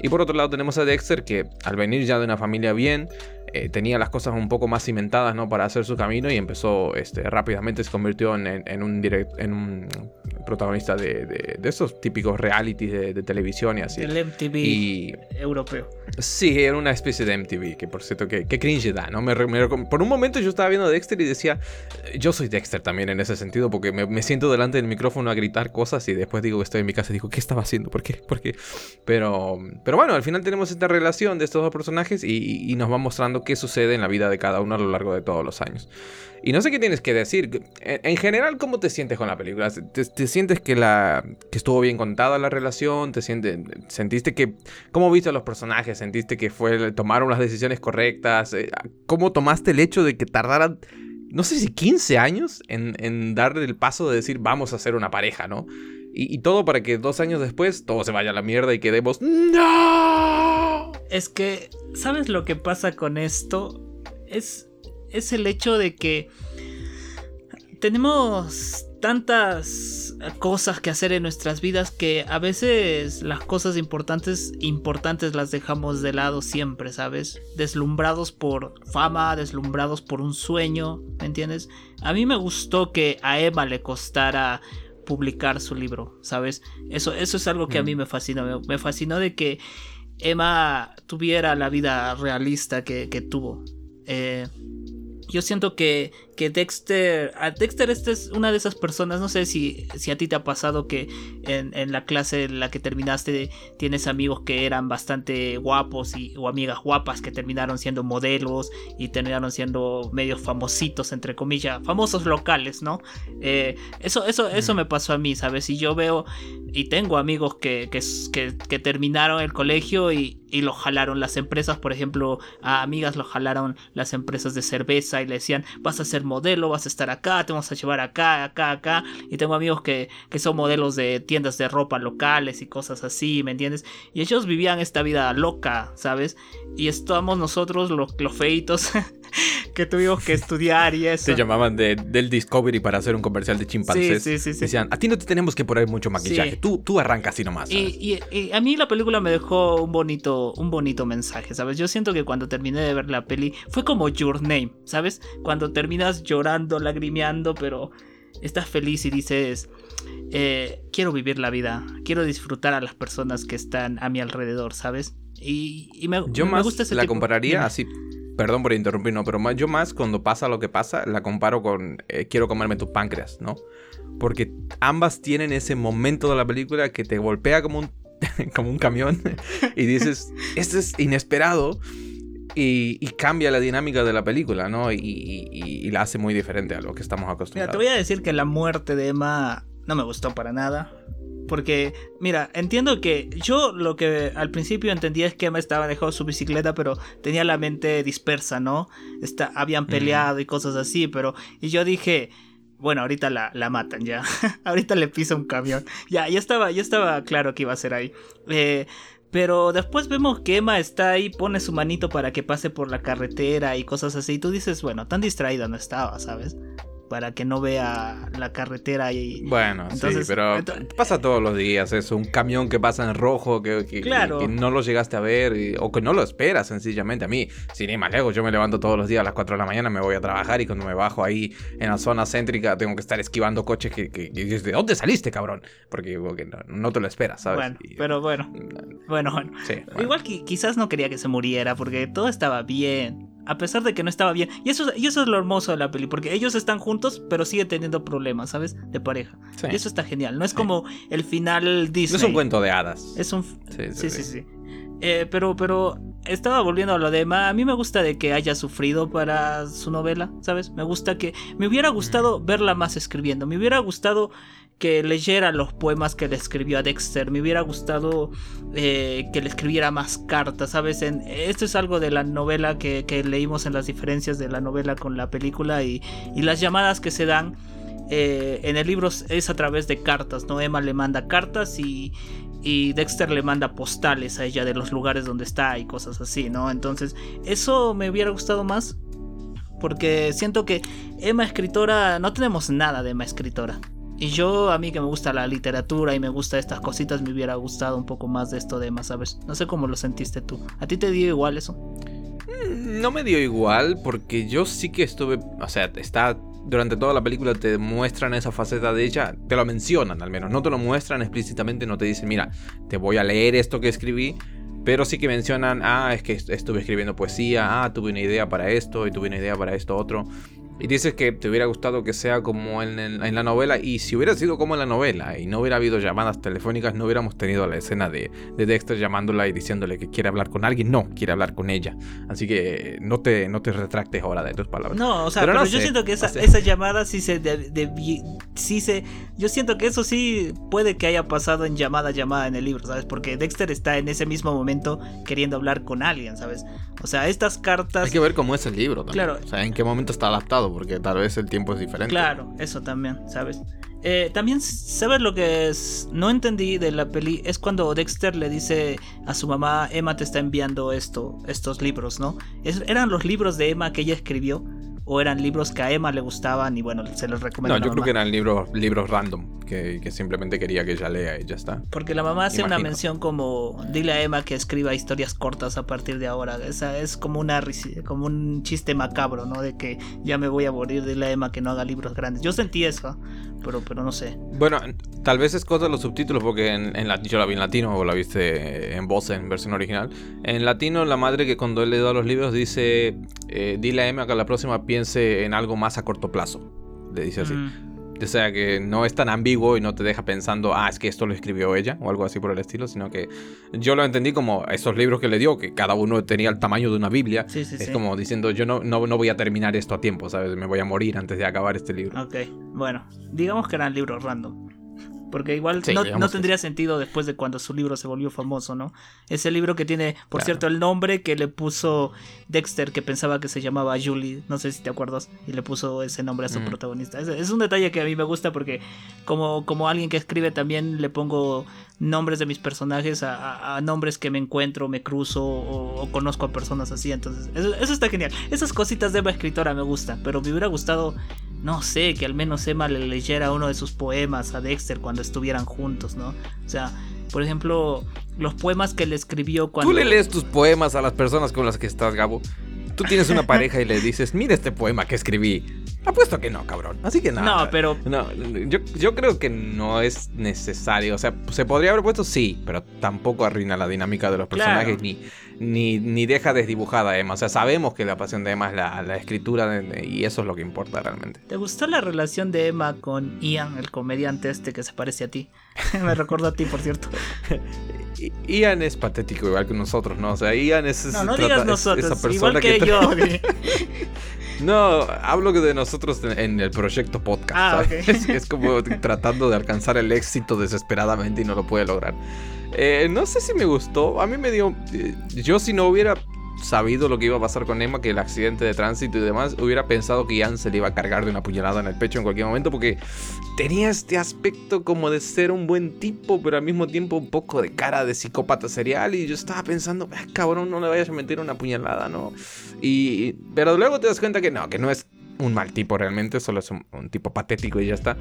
Y por otro lado tenemos a Dexter que al venir ya de una familia bien, eh, tenía las cosas un poco más cimentadas, ¿no? Para hacer su camino y empezó, este, rápidamente se convirtió en, en, un, direct, en un protagonista de, de, esos típicos realities de, televisión y así. El MTV europeo. Sí, era una especie de MTV, que por cierto, que, cringe da, ¿no? Me, por un momento yo estaba viendo Dexter y decía, yo soy Dexter también en ese sentido, porque me, siento delante del micrófono a gritar cosas y después digo que estoy en mi casa y digo, ¿qué estaba haciendo? ¿Por qué? ¿Por qué? Pero, pero bueno, al final tenemos esta relación de estos dos personajes y, y nos va mostrando qué sucede en la vida de cada uno a lo largo de todos los años. Y no sé qué tienes que decir. En, general, ¿cómo te sientes con la película? ¿Te, sientes que, la, que estuvo bien contada la relación? ¿Te sientes, sentiste que... ¿Cómo viste a los personajes? ¿Sentiste que fue, tomaron las decisiones correctas? Eh, ¿Cómo tomaste el hecho de que tardaran, no sé si 15 años en, en darle el paso de decir vamos a ser una pareja, ¿no? Y, y, todo para que dos años después todo se vaya a la mierda y quedemos... ¡No! Es que, ¿sabes lo que pasa con esto? Es es el hecho de que tenemos tantas cosas que hacer en nuestras vidas que a veces las cosas importantes importantes las dejamos de lado siempre, ¿sabes? Deslumbrados por fama, deslumbrados por un sueño, ¿me entiendes? A mí me gustó que a Emma le costara publicar su libro, ¿sabes? Eso, eso es algo que a mí me fascinó, me, me fascinó de que Emma tuviera la vida realista que, tuvo. Eh, yo siento que, que Dexter, a Dexter esta es una de esas personas, no sé si, si a ti te ha pasado que en, en, la clase en la que terminaste tienes amigos que eran bastante guapos y, o amigas guapas que terminaron siendo modelos y terminaron siendo medios famositos, entre comillas, famosos locales, ¿no? Eh, eso, eso, eso me pasó a mí, ¿sabes? Y yo veo y tengo amigos que, que, que, que terminaron el colegio y, y lo jalaron las empresas, por ejemplo, a amigas lo jalaron las empresas de cerveza y le decían, vas a ser modelo, vas a estar acá, te vamos a llevar acá, acá, acá. Y tengo amigos que, que son modelos de tiendas de ropa locales y cosas así, ¿me entiendes? Y ellos vivían esta vida loca, ¿sabes? Y estamos nosotros, los, los feitos, que tuvimos que estudiar y eso. Se llamaban del Discovery para hacer un comercial de chimpancés. Sí, sí, sí. Decían, a ti no te tenemos que poner mucho maquillaje, tú, tú arrancas así nomás. Y, y, a mí la película me dejó un bonito, un bonito mensaje, ¿sabes? Yo siento que cuando terminé de ver la peli fue como Your Name, ¿sabes? Cuando terminas llorando, lagrimeando, pero estás feliz y dices... Eh, quiero vivir la vida, quiero disfrutar a las personas que están a mi alrededor, ¿sabes? Y, me, Yo más gusta ese la compararía así Perdón por interrumpir, no, pero más, yo más cuando pasa lo que pasa, la comparo con eh, quiero comerme tu páncreas, ¿no? Porque ambas tienen ese momento de la película que te golpea como un, como un camión y dices, esto es inesperado. y, cambia la dinámica de la película, ¿no? Y, la hace muy diferente a lo que estamos acostumbrados. Mira, te voy a decir que la muerte de Emma no me gustó para nada. Porque, mira, entiendo que yo lo que al principio entendía es que Emma estaba dejando su bicicleta, pero tenía la mente dispersa, ¿no? Está, habían peleado y cosas así, pero. Y yo dije. Bueno, ahorita la, la matan ya. ahorita le pisa un camión. Ya, ya estaba, ya estaba claro que iba a ser ahí. Eh, pero después vemos que Emma está ahí, pone su manito para que pase por la carretera y cosas así. Y tú dices, bueno, tan distraída no estaba, ¿sabes? Para que no vea la carretera y bueno sí pero pasa todos los días eso un camión que pasa en rojo que, no lo llegaste a ver o que no lo esperas sencillamente. A mí sin ir más lejos yo me levanto todos los días a las 4 de la mañana me voy a trabajar y cuando me bajo ahí en la zona céntrica tengo que estar esquivando coches que, que, ¿de dónde saliste cabrón? porque, no, te lo esperas sabes bueno, pero bueno. bueno, bueno. igual que quizás no quería que se muriera porque todo estaba bien a pesar de que no estaba bien. Y eso, y eso es lo hermoso de la peli, porque ellos están juntos, pero siguen teniendo problemas, ¿sabes? De pareja. Y eso está genial. No es como el final Disney. No es un cuento de hadas. Es un... Sí, sí, sí. Eh, pero, pero estaba volviendo a lo de Emma. A mí me gusta de que haya sufrido para su novela, ¿sabes? Me gusta que... Me hubiera gustado verla más escribiendo. Me hubiera gustado que leyera los poemas que le escribió a Dexter. Me hubiera gustado eh, que le escribiera más cartas, ¿sabes? esto es algo de la novela que, leímos en las diferencias de la novela con la película y, las llamadas que se dan. Eh, en el libro es a través de cartas, ¿no? Emma le manda cartas y, y Dexter le manda postales a ella de los lugares donde está y cosas así, ¿no? Entonces, eso me hubiera gustado más. Porque siento que Emma escritora, no tenemos nada de Emma escritora. Y yo, a mí que me gusta la literatura y me gusta estas cositas, me hubiera gustado un poco más de esto de más, ¿sabes? No sé cómo lo sentiste tú. ¿A ti te dio igual eso? Mm, no me dio igual porque yo sí que estuve, o sea, está durante toda la película te muestran esa faceta de ella, te lo mencionan al menos, no te lo muestran explícitamente, no te dicen, mira, te voy a leer esto que escribí, pero sí que mencionan, ah, es que estuve escribiendo poesía, ah, tuve una idea para esto y tuve una idea para esto otro. Y dices que te hubiera gustado que sea como en, la novela. Y si hubiera sido como en la novela y no hubiera habido llamadas telefónicas, no hubiéramos tenido la escena de, Dexter llamándola y diciéndole que quiere hablar con alguien. No, quiere hablar con ella. Así que no te, no te retractes ahora de tus palabras. No, o sea, pero, yo siento que esa, esa llamada sí se, sí se. Yo siento que eso sí puede que haya pasado en llamada llamada en el libro, ¿sabes? Porque Dexter está en ese mismo momento queriendo hablar con alguien, ¿sabes? O sea, estas cartas. Hay que ver cómo es el libro también. Claro. O sea, en qué momento está adaptado, porque tal vez el tiempo es diferente. Claro, eso también, ¿sabes? Eh, también, ¿sabes lo que es? no entendí de la peli? Es cuando Dexter le dice a su mamá, Emma te está enviando esto, estos libros, ¿no? eran los libros de Emma que ella escribió o eran libros que a Emma le gustaban y bueno, se los recomiendo. No, yo creo que eran libros, libros random, que, simplemente quería que ella lea y ya está. Porque la mamá hace una mención como, dile a Emma que escriba historias cortas a partir de ahora. Esa es como, una, como un chiste macabro, ¿no? De que ya me voy a morir, dile a Emma que no haga libros grandes. Yo sentí eso, pero, pero no sé. Bueno, tal vez es cosa de los subtítulos, porque en, en yo la vi en latino o la viste en voz en versión original. En latino, la madre que cuando él le da los libros dice, eh, dile a Emma que la próxima piense en algo más a corto plazo. Le dice así. Mm. O sea, que no es tan ambiguo y no te deja pensando, ah, es que esto lo escribió ella o algo así por el estilo, sino que yo lo entendí como esos libros que le dio, que cada uno tenía el tamaño de una Biblia. es como diciendo, yo no, no, no, voy a terminar esto a tiempo, ¿sabes? Me voy a morir antes de acabar este libro. Ok, bueno, digamos que eran libros random. Porque igual no, tendría sentido después de cuando su libro se volvió famoso, ¿no? Ese libro que tiene, por cierto, el nombre que le puso Dexter, que pensaba que se llamaba Julie, no sé si te acuerdas, y le puso ese nombre a su mm. protagonista. Es, un detalle que a mí me gusta porque como, como alguien que escribe también le pongo nombres de mis personajes a, nombres que me encuentro, me cruzo o, conozco a personas así. Entonces, eso, eso, está genial. Esas cositas de Emma escritora me gustan, pero me hubiera gustado no sé, que al menos Emma le leyera uno de sus poemas a Dexter cuando estuvieran juntos, ¿no? O sea, por ejemplo, los poemas que le escribió cuando... Tú le lees tus poemas a las personas con las que estás, Gabo. Tú tienes una pareja y le dices, mira este poema que escribí. Apuesto que no, cabrón. Así que nada. No, pero. No, yo, yo creo que no es necesario. O sea, se podría haber puesto sí, pero tampoco arruina la dinámica de los personajes ni, ni, ni, deja desdibujada a Emma. O sea, sabemos que la pasión de Emma es la, la escritura y eso es lo que importa realmente. ¿Te gustó la relación de Emma con Ian, el comediante este que se parece a ti? Me recuerdo a ti, por cierto. Ian es patético igual que nosotros, ¿no? O sea, Ian es... No, no digas nosotros, igual que, que yo. No, hablo de nosotros en el proyecto podcast. Ah, es, como tratando de alcanzar el éxito desesperadamente y no lo puede lograr. Eh, no sé si me gustó. A mí me dio. Eh, yo, si no hubiera sabido lo que iba a pasar con Emma, que el accidente de tránsito y demás, hubiera pensado que Ian se le iba a cargar de una puñalada en el pecho en cualquier momento, porque tenía este aspecto como de ser un buen tipo, pero al mismo tiempo un poco de cara de psicópata serial. Y yo estaba pensando, ah, cabrón, no le vayas a meter una puñalada, ¿no? Y, pero luego te das cuenta que no, que no es un mal tipo realmente, solo es un, tipo patético y ya está.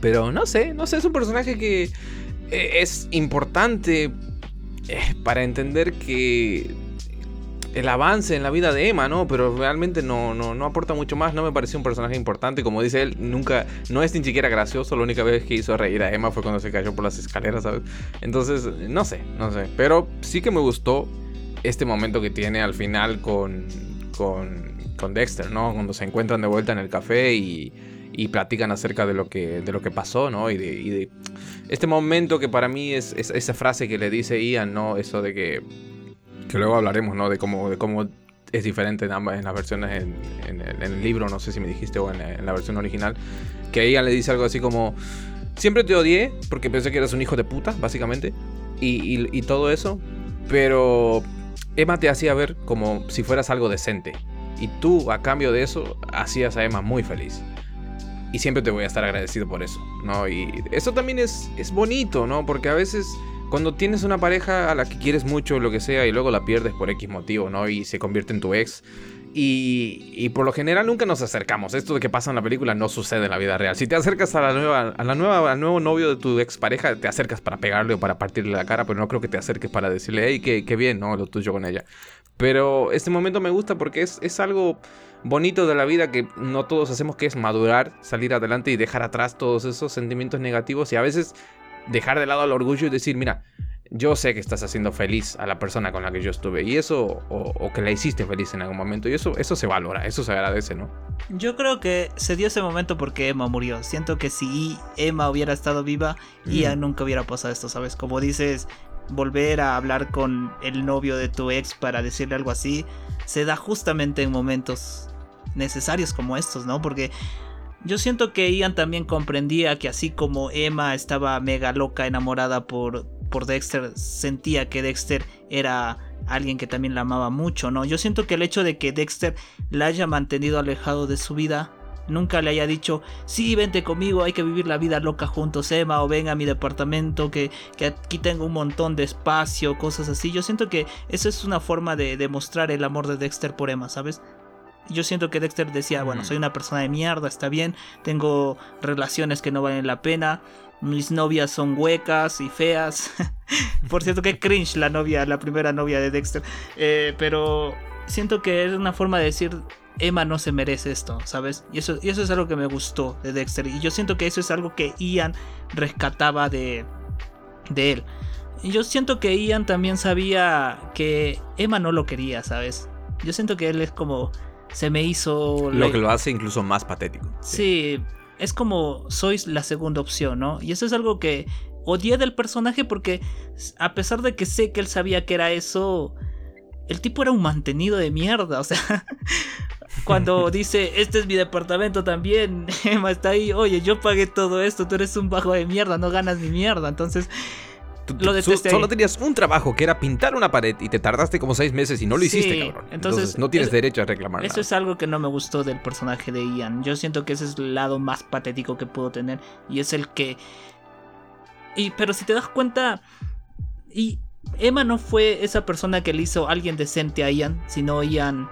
Pero no sé, no sé, es un personaje que eh, es importante eh, para entender que el avance en la vida de Emma, ¿no? Pero realmente no, no, no aporta mucho más, no me pareció un personaje importante, como dice él, nunca, no es ni siquiera gracioso, la única vez que hizo reír a Emma fue cuando se cayó por las escaleras, ¿sabes? Entonces, no sé, no sé, pero sí que me gustó este momento que tiene al final con, con, con Dexter, ¿no? Cuando se encuentran de vuelta en el café y, y platican acerca de lo que, de lo que pasó, ¿no? Y de, este momento que para mí es, es, esa frase que le dice Ian, ¿no? Eso de que que luego hablaremos, ¿no? De cómo, de cómo es diferente en ambas en las versiones en, el, libro, no sé si me dijiste, o en, la versión original, que ella le dice algo así como, siempre te odié porque pensé que eras un hijo de puta, básicamente, y, y todo eso, pero Emma te hacía ver como si fueras algo decente, y tú a cambio de eso hacías a Emma muy feliz. Y siempre te voy a estar agradecido por eso, ¿no? Y eso también es, es bonito, ¿no? Porque a veces cuando tienes una pareja a la que quieres mucho, lo que sea, y luego la pierdes por X motivo, ¿no? Y se convierte en tu ex. Y, y, por lo general nunca nos acercamos. Esto de que pasa en la película no sucede en la vida real. Si te acercas a la nueva, a al nuevo novio de tu expareja, te acercas para pegarle o para partirle la cara, pero no creo que te acerques para decirle, hey, qué, qué bien, ¿no? Lo tuyo con ella. Pero este momento me gusta porque es, es algo bonito de la vida que no todos hacemos, que es madurar, salir adelante y dejar atrás todos esos sentimientos negativos. Y a veces dejar de lado el orgullo y decir, mira, yo sé que estás haciendo feliz a la persona con la que yo estuve y eso, o, que la hiciste feliz en algún momento y eso, eso se valora, eso se agradece, ¿no? Yo creo que se dio ese momento porque Emma murió. Siento que si Emma hubiera estado viva, ya nunca hubiera pasado esto, ¿sabes? Como dices, volver a hablar con el novio de tu ex para decirle algo así, se da justamente en momentos necesarios como estos, ¿no? Porque yo siento que Ian también comprendía que así como Emma estaba mega loca enamorada por, por Dexter, sentía que Dexter era alguien que también la amaba mucho, ¿no? Yo siento que el hecho de que Dexter la haya mantenido alejado de su vida, nunca le haya dicho, sí, vente conmigo, hay que vivir la vida loca juntos, Emma, o ven a mi departamento, que, que aquí tengo un montón de espacio, cosas así. Yo siento que eso es una forma de demostrar el amor de Dexter por Emma, ¿sabes? Yo siento que Dexter decía, bueno, soy una persona de mierda, está bien, tengo relaciones que no valen la pena, mis novias son huecas y feas. Por cierto, que cringe la novia, la primera novia de Dexter. Eh, pero siento que es una forma de decir, Emma no se merece esto, ¿sabes? Y eso, y eso es algo que me gustó de Dexter. Y yo siento que eso es algo que Ian rescataba de, de él. Y yo siento que Ian también sabía que Emma no lo quería, ¿sabes? Yo siento que él es como se me hizo... Lo que lo hace incluso más patético. Sí. es como sois la segunda opción, ¿no? Y eso es algo que odié del personaje porque a pesar de que sé que él sabía que era eso, el tipo era un mantenido de mierda, o sea... Cuando dice, este es mi departamento también, Emma está ahí, oye, yo pagué todo esto, tú eres un bajo de mierda, no ganas ni mierda. Entonces, solo tenías un trabajo que era pintar una pared y te tardaste como seis meses y no lo hiciste, cabrón. Entonces, no tienes derecho a reclamar. Eso es algo que no me gustó del personaje de Ian. Yo siento que ese es el lado más patético que puedo tener y es el que. Y pero si te das cuenta y Emma no fue esa persona que le hizo alguien decente a Ian, sino Ian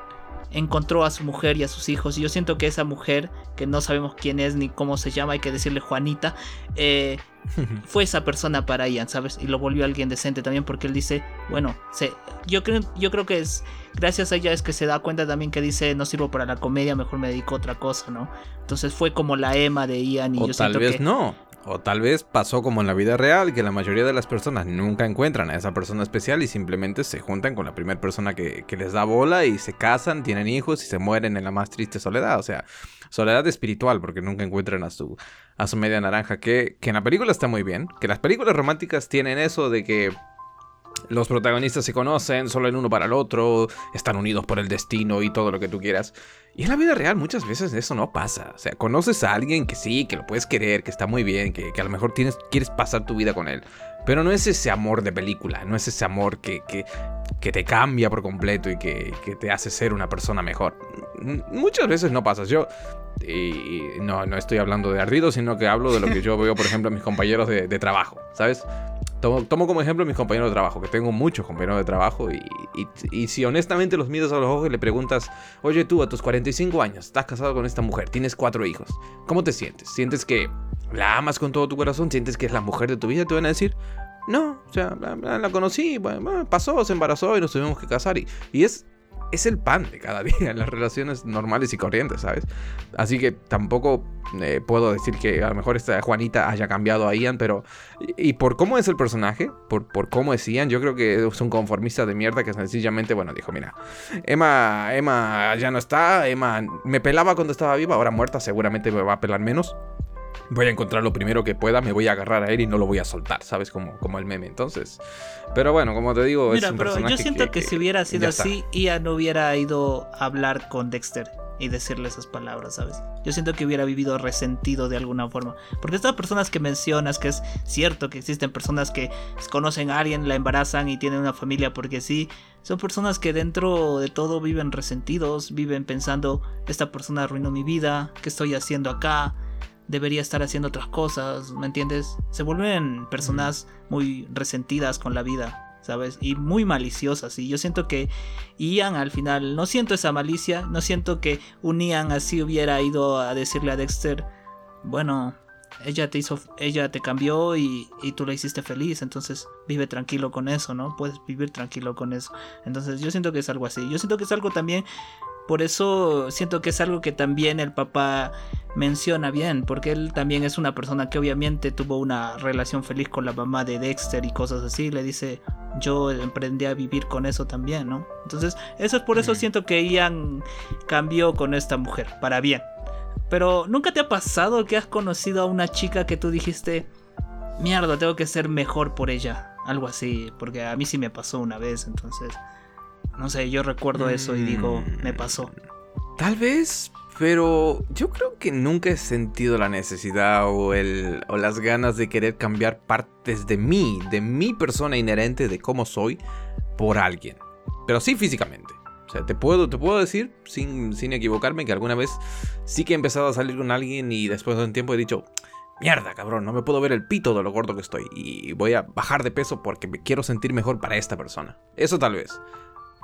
encontró a su mujer y a sus hijos. Y yo siento que esa mujer, que no sabemos quién es ni cómo se llama, hay que decirle Juanita, eh, fue esa persona para Ian, ¿sabes? Y lo volvió alguien decente también porque él dice, bueno, se, yo, creo, yo creo que es gracias a ella es que se da cuenta también que dice, no sirvo para la comedia, mejor me dedico a otra cosa, ¿no? Entonces fue como la Emma de Ian y o yo tal vez no. O tal vez pasó como en la vida real, que la mayoría de las personas nunca encuentran a esa persona especial y simplemente se juntan con la primera persona que, les da bola y se casan, tienen hijos y se mueren en la más triste soledad. O sea, soledad espiritual, porque nunca encuentran a su, a su media naranja. Que, que en la película está muy bien, que las películas románticas tienen eso de que los protagonistas se conocen, solo en uno para el otro, están unidos por el destino y todo lo que tú quieras. Y en la vida real muchas veces eso no pasa. O sea, conoces a alguien que sí, que lo puedes querer, que está muy bien, que, a lo mejor tienes, quieres pasar tu vida con él. Pero no es ese amor de película, no es ese amor que, que, que te cambia por completo y que, que, te hace ser una persona mejor. Muchas veces no pasa. Yo no, no estoy hablando de ardido, sino que hablo de lo que yo veo, por ejemplo, en mis compañeros de, de trabajo, ¿sabes? Tomo, como ejemplo a mis compañeros de trabajo, que tengo muchos compañeros de trabajo y, y, si honestamente los miras a los ojos y le preguntas, oye tú a tus 45 años, estás casado con esta mujer, tienes cuatro hijos, ¿cómo te sientes? ¿Sientes que la amas con todo tu corazón? ¿Sientes que es la mujer de tu vida? Te van a decir, no, o sea, la, conocí, pasó, se embarazó y nos tuvimos que casar y, y es es el pan de cada día en las relaciones normales y corrientes, ¿sabes? Así que tampoco eh, puedo decir que a lo mejor esta Juanita haya cambiado a Ian, pero... Y, por cómo es el personaje, por, por cómo es Ian, yo creo que es un conformista de mierda que sencillamente, bueno, dijo, mira, Emma, Emma ya no está, Emma me pelaba cuando estaba viva, ahora muerta seguramente me va a pelar menos voy a encontrar lo primero que pueda, me voy a agarrar a él y no lo voy a soltar, ¿sabes? Como, como el meme. Entonces, pero bueno, como te digo, Mira, pero yo siento que, si hubiera sido así, Ian no hubiera ido a hablar con Dexter y decirle esas palabras, ¿sabes? Yo siento que hubiera vivido resentido de alguna forma. Porque estas personas que mencionas, que es cierto que existen personas que conocen a alguien, la embarazan y tienen una familia porque sí, son personas que dentro de todo viven resentidos, viven pensando, esta persona arruinó mi vida, ¿qué estoy haciendo acá? Debería estar haciendo otras cosas, ¿me entiendes? Se vuelven personas muy resentidas con la vida, ¿sabes? Y muy maliciosas. Y yo siento que Ian al final, no siento esa malicia, no siento que un Ian así hubiera ido a decirle a Dexter, bueno, ella te hizo, ella te cambió y, y, tú la hiciste feliz, entonces vive tranquilo con eso, ¿no? Puedes vivir tranquilo con eso. Entonces yo siento que es algo así. Yo siento que es algo también por eso siento que es algo que también el papá menciona bien, porque él también es una persona que obviamente tuvo una relación feliz con la mamá de Dexter y cosas así. Le dice, yo emprendí a vivir con eso también, ¿no? Entonces, eso es por eso siento que Ian cambió con esta mujer, para bien. Pero ¿nunca te ha pasado que has conocido a una chica que tú dijiste, mierda, tengo que ser mejor por ella? Algo así, porque a mí sí me pasó una vez, entonces... No sé, yo recuerdo eso y digo, me mm, pasó. Tal vez, pero yo creo que nunca he sentido la necesidad o, el, o las ganas de querer cambiar partes de mí, de mi persona inherente, de cómo soy, por alguien. Pero sí físicamente. O sea, te puedo, te puedo decir, sin, sin equivocarme, que alguna vez sí que he empezado a salir con alguien y después de un tiempo he dicho, mierda, cabrón, no me puedo ver el pito de lo gordo que estoy y voy a bajar de peso porque me quiero sentir mejor para esta persona. Eso tal vez.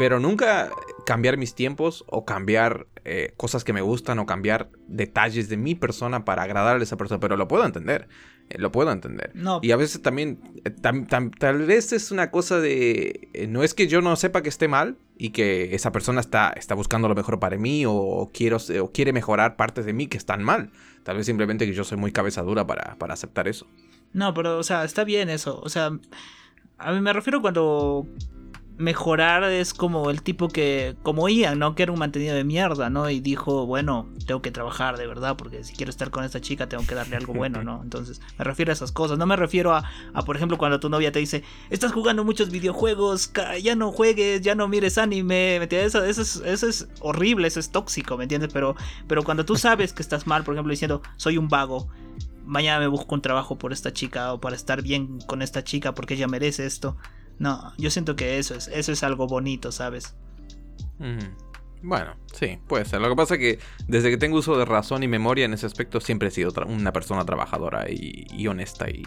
Pero nunca cambiar mis tiempos o cambiar eh, cosas que me gustan o cambiar detalles de mi persona para agradarle a esa persona. Pero lo puedo entender. Eh, lo puedo entender. Y a veces también, eh, tal vez es una cosa de... no es que yo no sepa que esté mal y que esa persona está, está buscando lo mejor para mí o, quiero, o quiere mejorar partes de mí que están mal. Tal vez simplemente que yo soy muy cabeza dura para, para aceptar eso. No, pero, o sea, está bien eso. O sea, a mí me refiero cuando mejorar es como el tipo que, como Ian, ¿no? Que era un mantenido de mierda, ¿no? Y dijo, bueno, tengo que trabajar de verdad, porque si quiero estar con esta chica tengo que darle algo bueno, ¿no? Entonces, me refiero a esas cosas. No me refiero a, a por ejemplo, cuando tu novia te dice, estás jugando muchos videojuegos, ya no juegues, ya no mires anime, ¿me entiendes? Eso, eso, es, eso es horrible, eso es tóxico, ¿me entiendes? Pero, pero cuando tú sabes que estás mal, por ejemplo, diciendo, soy un vago, mañana me busco un trabajo por esta chica o para estar bien con esta chica porque ella merece esto. No, yo siento que eso es, eso es algo bonito, ¿sabes? Bueno, sí, puede ser. Lo que pasa es que desde que tengo uso de razón y memoria en ese aspecto siempre he sido una persona trabajadora y, honesta y,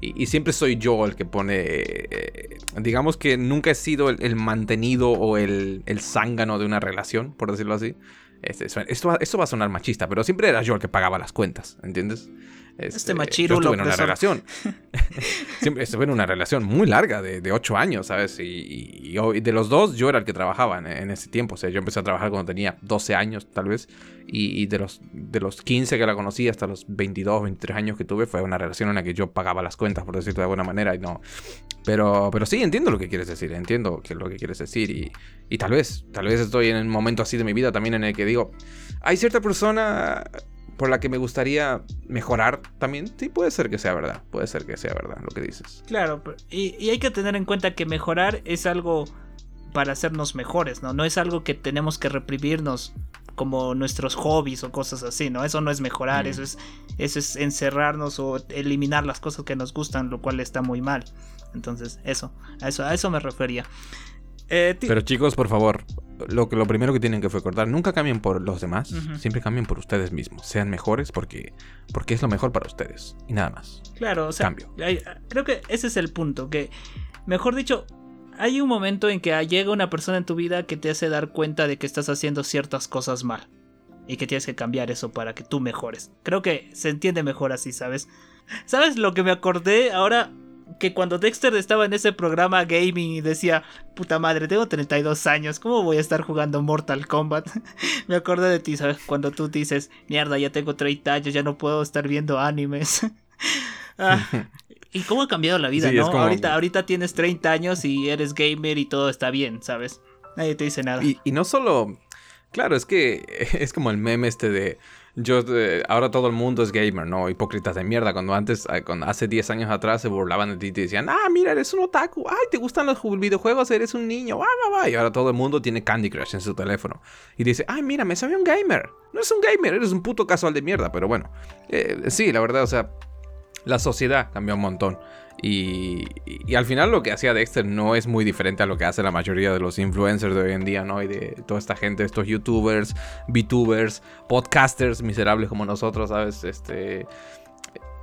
Y, siempre soy yo el que pone. Eh, digamos que nunca he sido el, mantenido o el, el zángano de una relación, por decirlo así. Este, esto, esto, va a sonar machista, pero siempre era yo el que pagaba las cuentas, ¿entiendes? Este, este machiro estuve en una relación. Siempre estuve en una relación muy larga, de, de ocho años, ¿sabes? Y, de los dos, yo era el que trabajaba en, ese tiempo. O sea, yo empecé a trabajar cuando tenía 12 años, tal vez. Y, de, los, de los 15 que la conocí hasta los 22, 23 años que tuve, fue una relación en la que yo pagaba las cuentas, por decirlo de alguna manera. Y no. Pero, pero sí, entiendo lo que quieres decir. Entiendo que lo que quieres decir. Y, y tal vez, tal vez estoy en un momento así de mi vida también en el que digo, hay cierta persona por la que me gustaría mejorar también, sí, puede ser que sea verdad, puede ser que sea verdad lo que dices. Claro, y, hay que tener en cuenta que mejorar es algo para hacernos mejores, ¿no? No es algo que tenemos que reprimirnos como nuestros hobbies o cosas así, ¿no? Eso no es mejorar, mm. eso es eso es encerrarnos o eliminar las cosas que nos gustan, lo cual está muy mal. Entonces, eso, a eso, a eso me refería. Eh, Pero chicos, por favor, lo, lo primero que tienen que recordar, nunca cambien por los demás, siempre cambien por ustedes mismos. Sean mejores porque, porque es lo mejor para ustedes. Y nada más. Claro, o sea, Cambio. creo que ese es el punto, que, mejor dicho, hay un momento en que llega una persona en tu vida que te hace dar cuenta de que estás haciendo ciertas cosas mal. Y que tienes que cambiar eso para que tú mejores. Creo que se entiende mejor así, ¿sabes? ¿Sabes lo que me acordé ahora? Que cuando Dexter estaba en ese programa gaming y decía, puta madre, tengo 32 años, ¿cómo voy a estar jugando Mortal Kombat? Me acordé de ti, ¿sabes? Cuando tú dices, mierda, ya tengo 30 años, ya no puedo estar viendo animes. Ah, y cómo ha cambiado la vida, ¿no? Ahorita, ahorita tienes 30 años y eres gamer y todo está bien, ¿sabes? Nadie te dice nada. y no solo... Claro, es que es como el meme este de yo, eh, ahora todo el mundo es gamer, ¿no? Hipócritas de mierda. Cuando antes, eh, hace 10 años atrás se burlaban de ti y te decían, ah, mira, eres un otaku. Ay, te gustan los videojuegos, eres un niño. Ah, va, va. Y ahora todo el mundo tiene Candy Crush en su teléfono. Y dice, ay, mira, me sabía un gamer. No es un gamer, eres un puto casual de mierda. Pero bueno, eh, sí, la verdad, o sea, la sociedad cambió un montón. Y, al final lo que hacía Dexter no es muy diferente a lo que hace la mayoría de los influencers de hoy en día, ¿no? Y de toda esta gente, estos youtubers, VTubers, podcasters miserables como nosotros, ¿sabes? Este...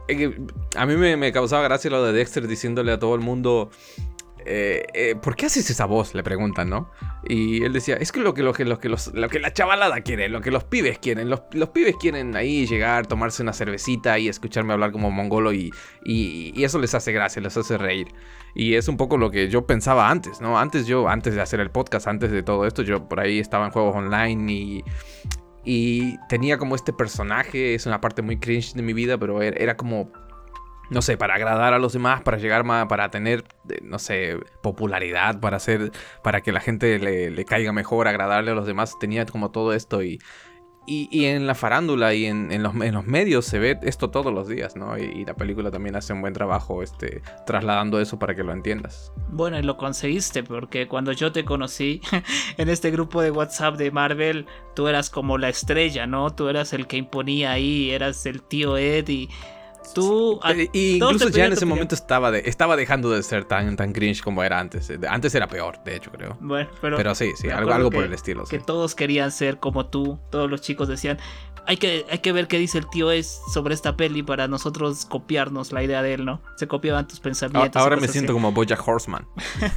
Eh, a mí me, me causaba gracia lo de Dexter diciéndole a todo el mundo, eh, eh, ¿por qué haces esa voz? Le preguntan, ¿no? Y él decía, es que lo que, que, lo que, los, lo que la chavalada quiere, lo que los pibes quieren. Los, los, pibes quieren ahí llegar, tomarse una cervecita y escucharme hablar como mongolo y, y, eso les hace gracia, les hace reír. Y es un poco lo que yo pensaba antes, ¿no? Antes yo, antes de hacer el podcast, antes de todo esto, yo por ahí estaba en juegos online y, y tenía como este personaje, es una parte muy cringe de mi vida, pero era como no sé, para agradar a los demás, para llegar más, para tener, eh, no sé, popularidad, para hacer, para que la gente le, caiga mejor, agradarle a los demás, tenía como todo esto y, y, en la farándula y en, los, en, los, medios se ve esto todos los días, ¿no? Y, la película también hace un buen trabajo este, trasladando eso para que lo entiendas. Bueno, y lo conseguiste, porque cuando yo te conocí en este grupo de WhatsApp de Marvel, tú eras como la estrella, ¿no? Tú eras el que imponía ahí, eras el tío Ed y Tú. Eh, incluso ya en ese momento estaba, de, estaba dejando de ser tan, tan cringe como era antes. Antes era peor, de hecho, creo. Bueno, pero. Pero sí, sí, algo, algo por el estilo. Que todos querían ser como tú. Todos los chicos decían, hay que, hay que ver qué dice el tío es sobre esta peli para nosotros copiarnos la idea de él, ¿no? Se copiaban tus pensamientos. Ahora me siento como Bojack Horseman.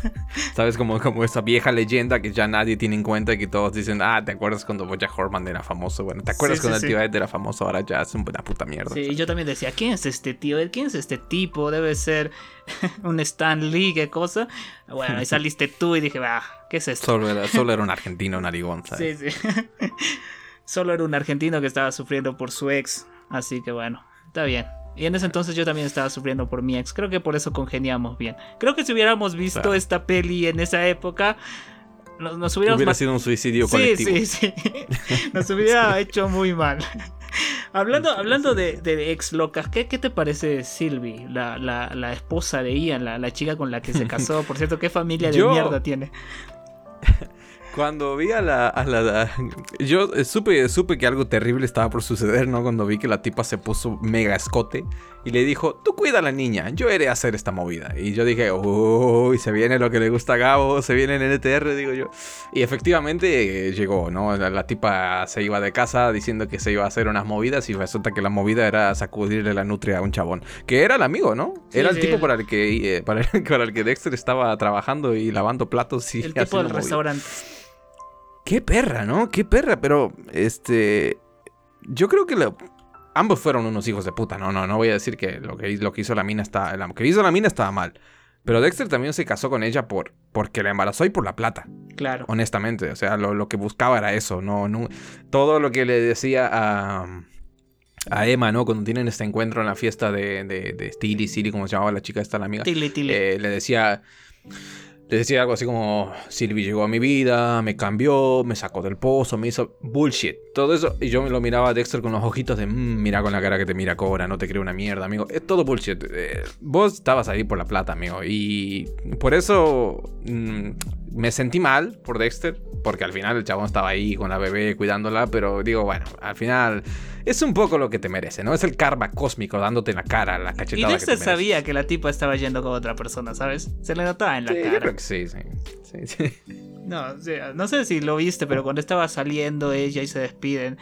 ¿Sabes? Como, como esa vieja leyenda que ya nadie tiene en cuenta y que todos dicen, ah, ¿te acuerdas cuando Bojack Horseman era famoso? Bueno, ¿te acuerdas cuando el tío Ed era famoso? Ahora ya es una puta mierda. Sí, y yo también decía, ¿quién es este tío? ¿Quién es este tipo? Debe ser un Stan Lee, qué cosa. Bueno, ahí saliste tú y dije, ah, ¿qué es esto? Solo era, solo era un argentino narigón, ¿sabes? Sí, sí. solo era un argentino que estaba sufriendo por su ex. Así que bueno, está bien. Y en ese entonces yo también estaba sufriendo por mi ex. Creo que por eso congeniamos bien. Creo que si hubiéramos visto esta peli en esa época, nos, hubiéramos... Hubiera sido un suicidio colectivo. Sí, sí, sí. Nos hubiera hecho muy mal. hablando hablando de, ex locas, ¿qué, ¿qué, te parece Sylvie, la, la, la esposa de Ian, la, la, chica con la que se casó? Por cierto, ¿qué familia de mierda tiene? Cuando vi a la, a la, Yo supe, supe que algo terrible estaba por suceder, ¿no? Cuando vi que la tipa se puso mega escote y le dijo, tú cuida a la niña, yo iré a hacer esta movida. Y yo dije, uy, se viene lo que le gusta a Gabo, se viene el NTR, digo yo. Y efectivamente eh, llegó, ¿no? La, tipa se iba de casa diciendo que se iba a hacer unas movidas y resulta que la movida era sacudirle la nutria a un chabón. Que era el amigo, ¿no? era el tipo para el, que, eh, para, el, que Dexter estaba trabajando y lavando platos y... El tipo del restaurante. Qué perra, ¿no? Qué perra, pero este... Yo creo que ambos fueron unos hijos de puta. No, no, no voy a decir que lo que, lo que hizo la mina está, lo que hizo la mina estaba mal. Pero Dexter también se casó con ella por porque la embarazó y por la plata. Claro. Honestamente, o sea, lo, que buscaba era eso, no, no, todo lo que le decía a a Emma, ¿no? Cuando tienen este encuentro en la fiesta de, de, de Tilly, Silly, como se llamaba la chica esta, la amiga. Tilly, Tilly. Eh, le decía, le decía algo así como, Sylvie llegó a mi vida, me cambió, me sacó del pozo, me hizo bullshit. Todo eso, y yo me lo miraba a Dexter con los ojitos de, mmm, mira con la cara que te mira Cobra, no te creo una mierda, amigo. Es todo bullshit. Eh, vos estabas ahí por la plata, amigo. Y por eso mm, me sentí mal por Dexter, porque al final el chabón estaba ahí con la bebé cuidándola, pero digo, bueno, al final es un poco lo que te merece, ¿no? Es el karma cósmico dándote en la cara, la cachetada. Y Dexter sabía que la tipa estaba yendo con otra persona, ¿sabes? Se le notaba en la cara. Que sí, sí. sí, No, no sé si lo viste, pero cuando estaba saliendo ella y se despiden,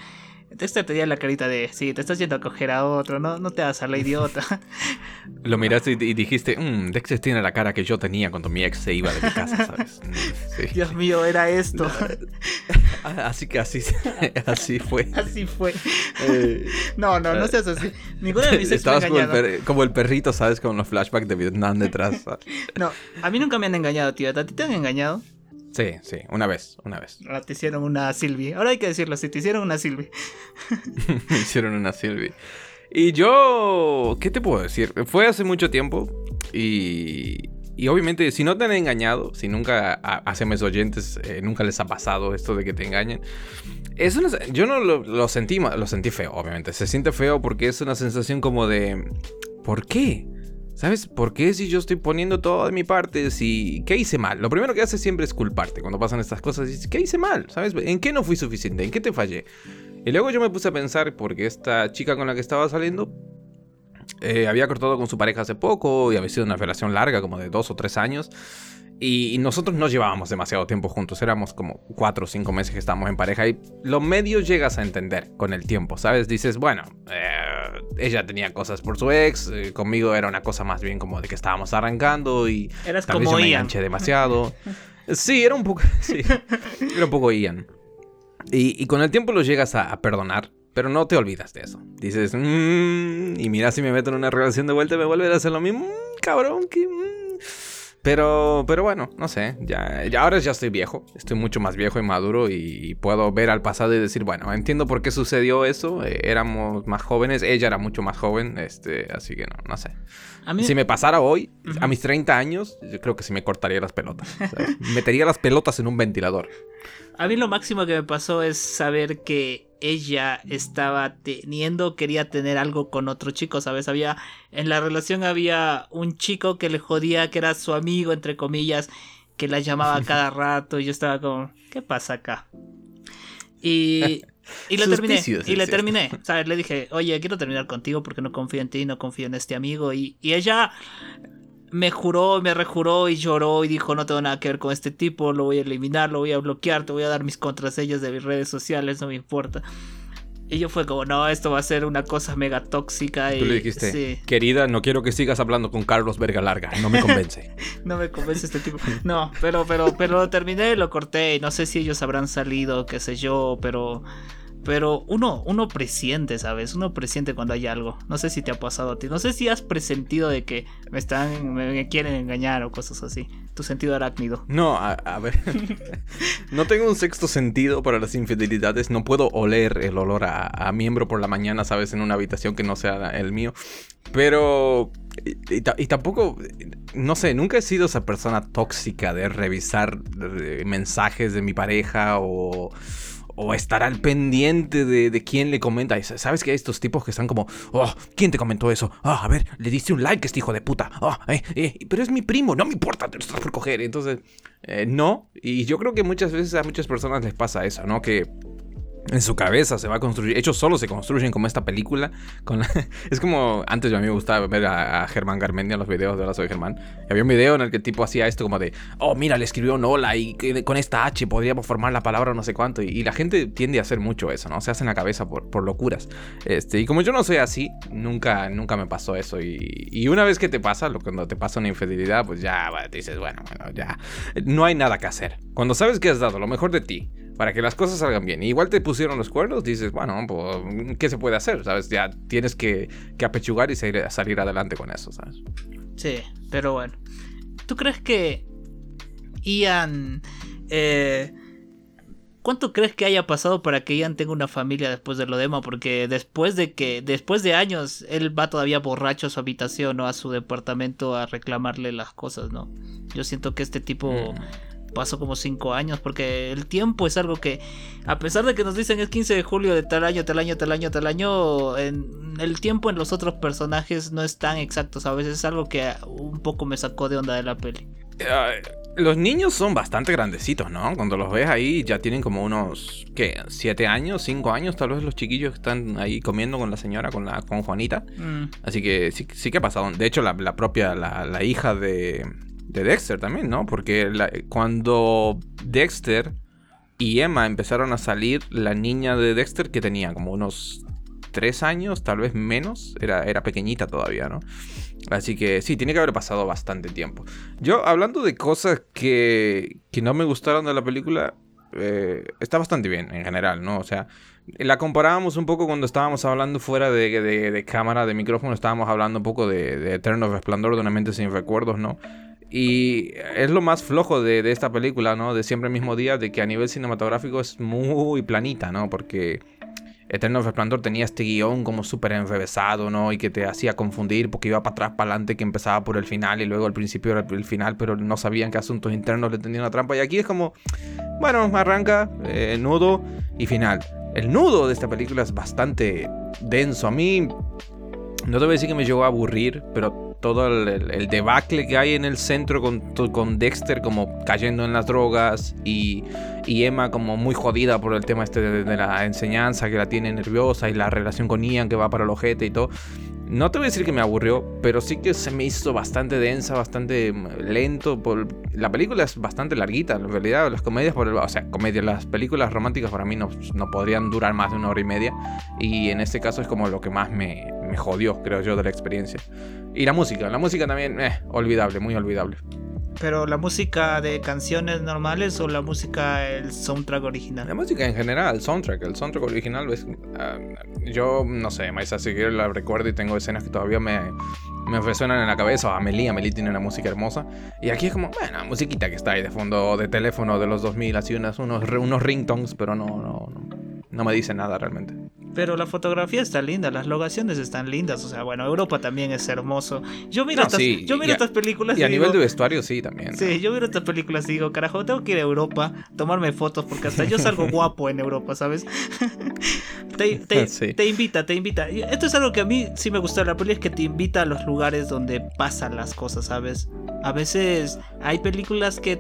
Dexter tenía la carita de, sí, te estás yendo a coger a otro, no, no te hagas a la idiota. Lo miraste y, dijiste, mmm, Dexter tiene la cara que yo tenía cuando mi ex se iba de mi casa, ¿sabes? Mm, Dios mío, era esto. así que así, así fue. Así fue. Eh, no, no, no seas así. Ninguna de mis ex Estabas como el, como el, perrito, ¿sabes? Con los flashbacks de Vietnam detrás. no, a mí nunca me han engañado, tío. ¿A ti te han engañado? Sí, sí, una vez, una vez. Ahora te hicieron una Silvi. Ahora hay que decirlo así, te hicieron una Silvi. Me hicieron una Silvi. Y yo, ¿qué te puedo decir? Fue hace mucho tiempo y, y obviamente si no te han engañado, si nunca a, mis oyentes eh, nunca les ha pasado esto de que te engañen, es una, yo no lo, lo, sentí, lo sentí feo, obviamente. Se siente feo porque es una sensación como de, ¿por qué? ¿Sabes por qué si yo estoy poniendo todo de mi parte? Si, ¿Qué hice mal? Lo primero que haces siempre es culparte cuando pasan estas cosas. Dices, ¿qué hice mal? ¿Sabes? ¿En qué no fui suficiente? ¿En qué te fallé? Y luego yo me puse a pensar, porque esta chica con la que estaba saliendo eh, había cortado con su pareja hace poco y había sido una relación larga, como de dos o tres años. Y, nosotros no llevábamos demasiado tiempo juntos, éramos como cuatro o cinco meses que estábamos en pareja y lo medio llegas a entender con el tiempo, ¿sabes? Dices, bueno, eh, ella tenía cosas por su ex, eh, conmigo era una cosa más bien como de que estábamos arrancando y Eras tal como vez me demasiado. sí, era un poco, sí, era un poco Ian. Y, con el tiempo lo llegas a, perdonar, pero no te olvidas de eso. Dices, mmm, y mira si me meto en una relación de vuelta y me vuelve a hacer lo mismo, mm, cabrón, que... Mm". Pero, pero bueno, no sé, ya, ya, ahora ya estoy viejo, estoy mucho más viejo y maduro y puedo ver al pasado y decir, bueno, entiendo por qué sucedió eso, eh, éramos más jóvenes, ella era mucho más joven, este, así que no, no sé. Si me pasara hoy, a mis 30 años, yo creo que sí me cortaría las pelotas. Metería las pelotas en un ventilador. A mí lo máximo que me pasó es saber que ella estaba teniendo, quería tener algo con otro chico, ¿sabes? Había, en la relación había un chico que le jodía, que era su amigo, entre comillas, que la llamaba cada rato y yo estaba como, ¿qué pasa acá? Y, y le terminé, y le terminé, ¿sabes? Le dije, oye, quiero terminar contigo porque no confío en ti, no confío en este amigo y, y ella me juró, me rejuró y lloró y dijo no tengo nada que ver con este tipo, lo voy a eliminar, lo voy a bloquear, te voy a dar mis contraseñas de mis redes sociales, no me importa. Y yo fue como, no, esto va a ser una cosa mega tóxica. Y, Tú le dijiste, querida, no quiero que sigas hablando con Carlos Verga Larga, no me convence. no me convence este tipo. No, pero, pero, pero lo terminé, lo corté y no sé si ellos habrán salido, qué sé yo, pero pero uno, uno presiente, ¿sabes? Uno presiente cuando hay algo. No sé si te ha pasado a ti. No sé si has presentido de que me están, me, quieren engañar o cosas así. Tu sentido arácnido. No, a, ver. no tengo un sexto sentido para las infidelidades. No puedo oler el olor a, miembro por la mañana, ¿sabes? En una habitación que no sea el mío. Pero... Y, tampoco, no sé, nunca he sido esa persona tóxica de revisar mensajes de mi pareja o o estar al pendiente de, quién le comenta. ¿Sabes que hay estos tipos que están como, oh, ¿quién te comentó eso? Ah, a ver, le diste un like a este hijo de puta. Oh, eh, eh, pero es mi primo, no me importa, te lo estás por coger. Entonces, eh, no. Y yo creo que muchas veces a muchas personas les pasa eso, ¿no? Que en su cabeza se va a construir. Ellos solo se construyen como esta película. Es como antes a mí me gustaba ver a, Germán Garmendia en los videos de Ahora Soy Germán. había un video en el que el tipo hacía esto como de, oh, mira, le escribió un hola y con esta H podríamos formar la palabra no sé cuánto. Y, la gente tiende a hacer mucho eso, ¿no? Se hace en la cabeza por, por, locuras. Este, y como yo no soy así, nunca, nunca me pasó eso. Y, y una vez que te pasa, cuando te pasa una infidelidad, pues ya te dices, bueno, bueno, ya. No hay nada que hacer. Cuando sabes que has dado lo mejor de ti para que las cosas salgan bien. igual te pusieron los cuernos, dices, bueno, pues, ¿qué se puede hacer? ¿Sabes? Ya tienes que, apechugar y salir, salir adelante con eso, ¿sabes? Sí, pero bueno. ¿Tú crees que Ian... Eh, ¿Cuánto crees que haya pasado para que Ian tenga una familia después de lo demo? Porque después de que, después de años, él va todavía borracho a su habitación o a su departamento a reclamarle las cosas, ¿no? Yo siento que este tipo... Mm pasó como 5 años, porque el tiempo es algo que, a pesar de que nos dicen es 15 de julio de tal año, tal año, tal año, tal año, en el tiempo en los otros personajes no es tan exacto, A veces es algo que un poco me sacó de onda de la peli. los niños son bastante grandecitos, ¿no? Cuando los ves ahí ya tienen como unos, ¿qué? ¿Siete años? ¿Cinco años? Tal vez los chiquillos que están ahí comiendo con la señora, con la con Juanita. Mm. Así que sí, sí que ha pasado. De hecho, la, propia, la hija de, de Dexter también, ¿no? Porque cuando Dexter y Emma empezaron a salir, la niña de Dexter que tenía como unos tres años, tal vez menos, era, era pequeñita todavía, ¿no? Así que sí, tiene que haber pasado bastante tiempo. Yo, hablando de cosas que, que no me gustaron de la película, eh, está bastante bien en general, ¿no? O sea, la comparábamos un poco cuando estábamos hablando fuera de, de, cámara, de micrófono, estábamos hablando un poco de, de Eterno Resplandor de una mente sin recuerdos, ¿no? Y es lo más flojo de, esta película, ¿no? De siempre el mismo día, de que a nivel cinematográfico es muy planita, ¿no? Porque Eterno Resplandor tenía este guion como súper enrevesado, ¿no? Y que te hacía confundir porque iba para atrás, para adelante, que empezaba por el final y luego al principio era el final, pero no sabían qué asuntos internos le tenían una trampa. Y aquí es como, bueno, arranca, eh, nudo y final. El nudo de esta película es bastante denso. A mí, no te voy a decir que me llegó a aburrir, pero todo el, debacle que hay en el centro con, con Dexter como cayendo en las drogas y, Emma como muy jodida por el tema este de, la enseñanza que la tiene nerviosa y la relación con Ian que va para el ojete y todo. No te voy a decir que me aburrió, pero sí que se me hizo bastante densa, bastante mm, lento. Por... La película es bastante larguita, en realidad. Las comedias, por o sea, comedias, las películas románticas para mí no, no podrían durar más de una hora y media. Y en este caso es como lo que más me, me jodió, creo yo, de la experiencia. Y la música, la música también, eh, olvidable, muy olvidable. Pero la música de canciones normales o la música, el soundtrack original? La música en general, el soundtrack, el soundtrack original, es, ah, yo no sé, más así que la recuerdo y tengo escenas que todavía me, me resuenan en la cabeza. Amelie, Amelie tiene una música hermosa. Y aquí es como, bueno, musiquita que está ahí de fondo de teléfono de los 2000, así unos, unos, unos ringtones, pero no, no, no, no me dice nada realmente. Pero la fotografía está linda, las locaciones están lindas. O sea, bueno, Europa también es hermoso. Yo miro, estas, yo miro estas películas. Y, a nivel de vestuario, sí, también. Sí, yo miro estas películas y digo, carajo, tengo que ir a Europa, tomarme fotos, porque hasta yo salgo guapo en Europa, ¿sabes? te, te, invita, te invita. Esto es algo que a mí sí me gusta de la película, es que te invita a los lugares donde pasan las cosas, ¿sabes? A veces hay películas que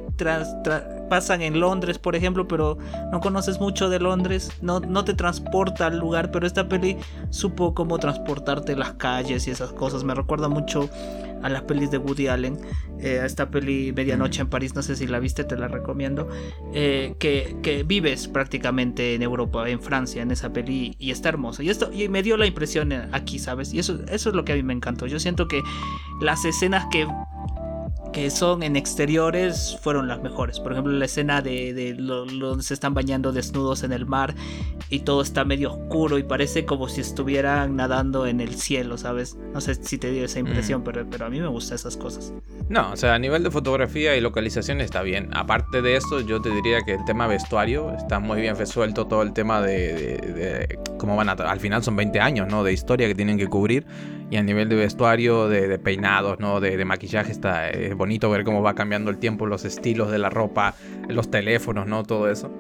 pasan en Londres, por ejemplo, pero no conoces mucho de Londres, no, no te transporta al lugar, pero esta peli supo cómo transportarte las calles y esas cosas. Me recuerda mucho a las pelis de Woody Allen, eh, a esta peli Medianoche en París, no sé si la viste, te la recomiendo, eh, que, vives prácticamente en Europa, en Francia, en esa peli y está hermoso. Y esto y me dio la impresión aquí, ¿sabes? Y eso, eso es lo que a mí me encantó. Yo siento que las escenas que que son en exteriores fueron las mejores. Por ejemplo, la escena de, donde se están bañando desnudos en el mar y todo está medio oscuro y parece como si estuvieran nadando en el cielo, ¿sabes? No sé si te dio esa impresión, mm. pero, pero a mí me gustan esas cosas. No, o sea, a nivel de fotografía y localización está bien. Aparte de eso, yo te diría que el tema vestuario está muy bien resuelto. Todo el tema de, cómo van a. Al final son 20 años, ¿no? De historia que tienen que cubrir. Y a nivel de vestuario, de, peinados, ¿no? De, maquillaje, está es bonito ver cómo va cambiando el tiempo, los estilos de la ropa, los teléfonos, ¿no? Todo eso.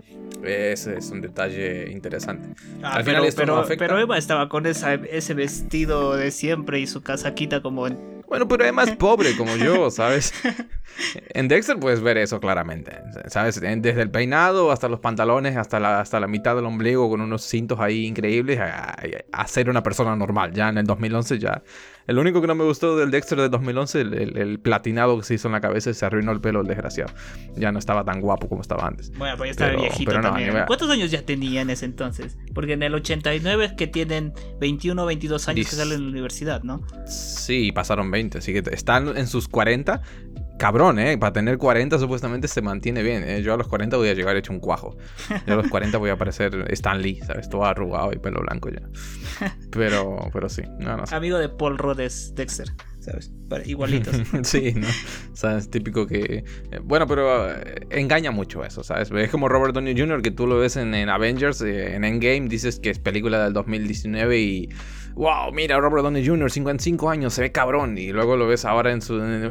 Ese es un detalle interesante. Ah, Al final pero, pero, Eva estaba con esa, ese vestido de siempre y su casaquita como en Bueno, pero es más pobre como yo, ¿sabes? En Dexter puedes ver eso claramente, ¿sabes? Desde el peinado hasta los pantalones, hasta la, hasta la mitad del ombligo con unos cintos ahí increíbles, a, ser una persona normal. Ya en el 2011 ya... El único que no me gustó del Dexter de 2011, el, platinado que se hizo en la cabeza y se arruinó el pelo el desgraciado. Ya no estaba tan guapo como estaba antes. Bueno, pues ya estaba viejito también. ¿Cuántos años ya tenía en ese entonces? Porque en el 89 es que tienen 21 o 22 años que salen de la universidad, ¿no? Sí, pasaron 20, así que están en sus 40 cabrón, ¿eh? Para tener 40 supuestamente se mantiene bien. ¿eh? Yo a los 40 voy a llegar hecho un cuajo. Yo a los 40 voy a parecer Stan Lee, ¿sabes? Todo arrugado y pelo blanco ya. Pero, pero sí. No, Amigo de Paul Rhodes Dexter. ¿sabes? Igualitos. sí, ¿no? O sea, es típico que... Eh, bueno, pero eh, engaña mucho eso, ¿sabes? Es como Robert Downey Jr., que tú lo ves en, en Avengers, en Endgame, dices que es película del 2019 y wow, mira, Robert Downey Jr., 55 años, se ve cabrón. Y luego lo ves ahora en,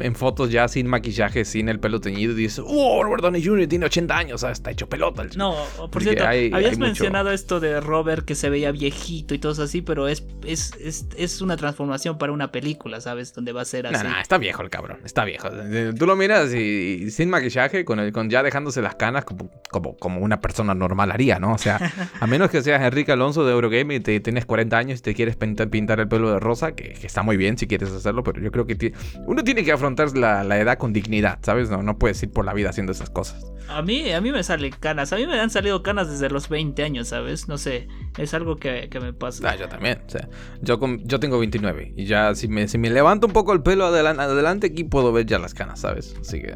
en, fotos ya sin maquillaje, sin el pelo teñido, y dices, wow, Robert Downey Jr. tiene 80 años, está hecho pelota. No, por cierto, habías mencionado esto de Robert que se veía viejito y todo así, pero es, es, es, una transformación para una película, ¿sabes? Donde va a ser así. No, no, está viejo el cabrón, está viejo. Tú lo miras y, sin maquillaje, con, el, con ya dejándose las canas como, como, como, una persona normal haría, ¿no? O sea, a menos que seas Enrique Alonso de Eurogame y te, tienes 40 años y te quieres pintar el pelo de rosa, que, está muy bien si quieres hacerlo, pero yo creo que uno tiene que afrontar la, edad con dignidad, ¿sabes? No, no puedes ir por la vida haciendo esas cosas. A mí, a mí me salen canas, a mí me han salido canas desde los 20 años, ¿sabes? No sé, es algo que, me pasa. Ah, yo también, o sea, yo, yo tengo 29 y ya si me, si me levanto un poco el pelo adelante, adelante aquí puedo ver ya las canas, ¿sabes? Así que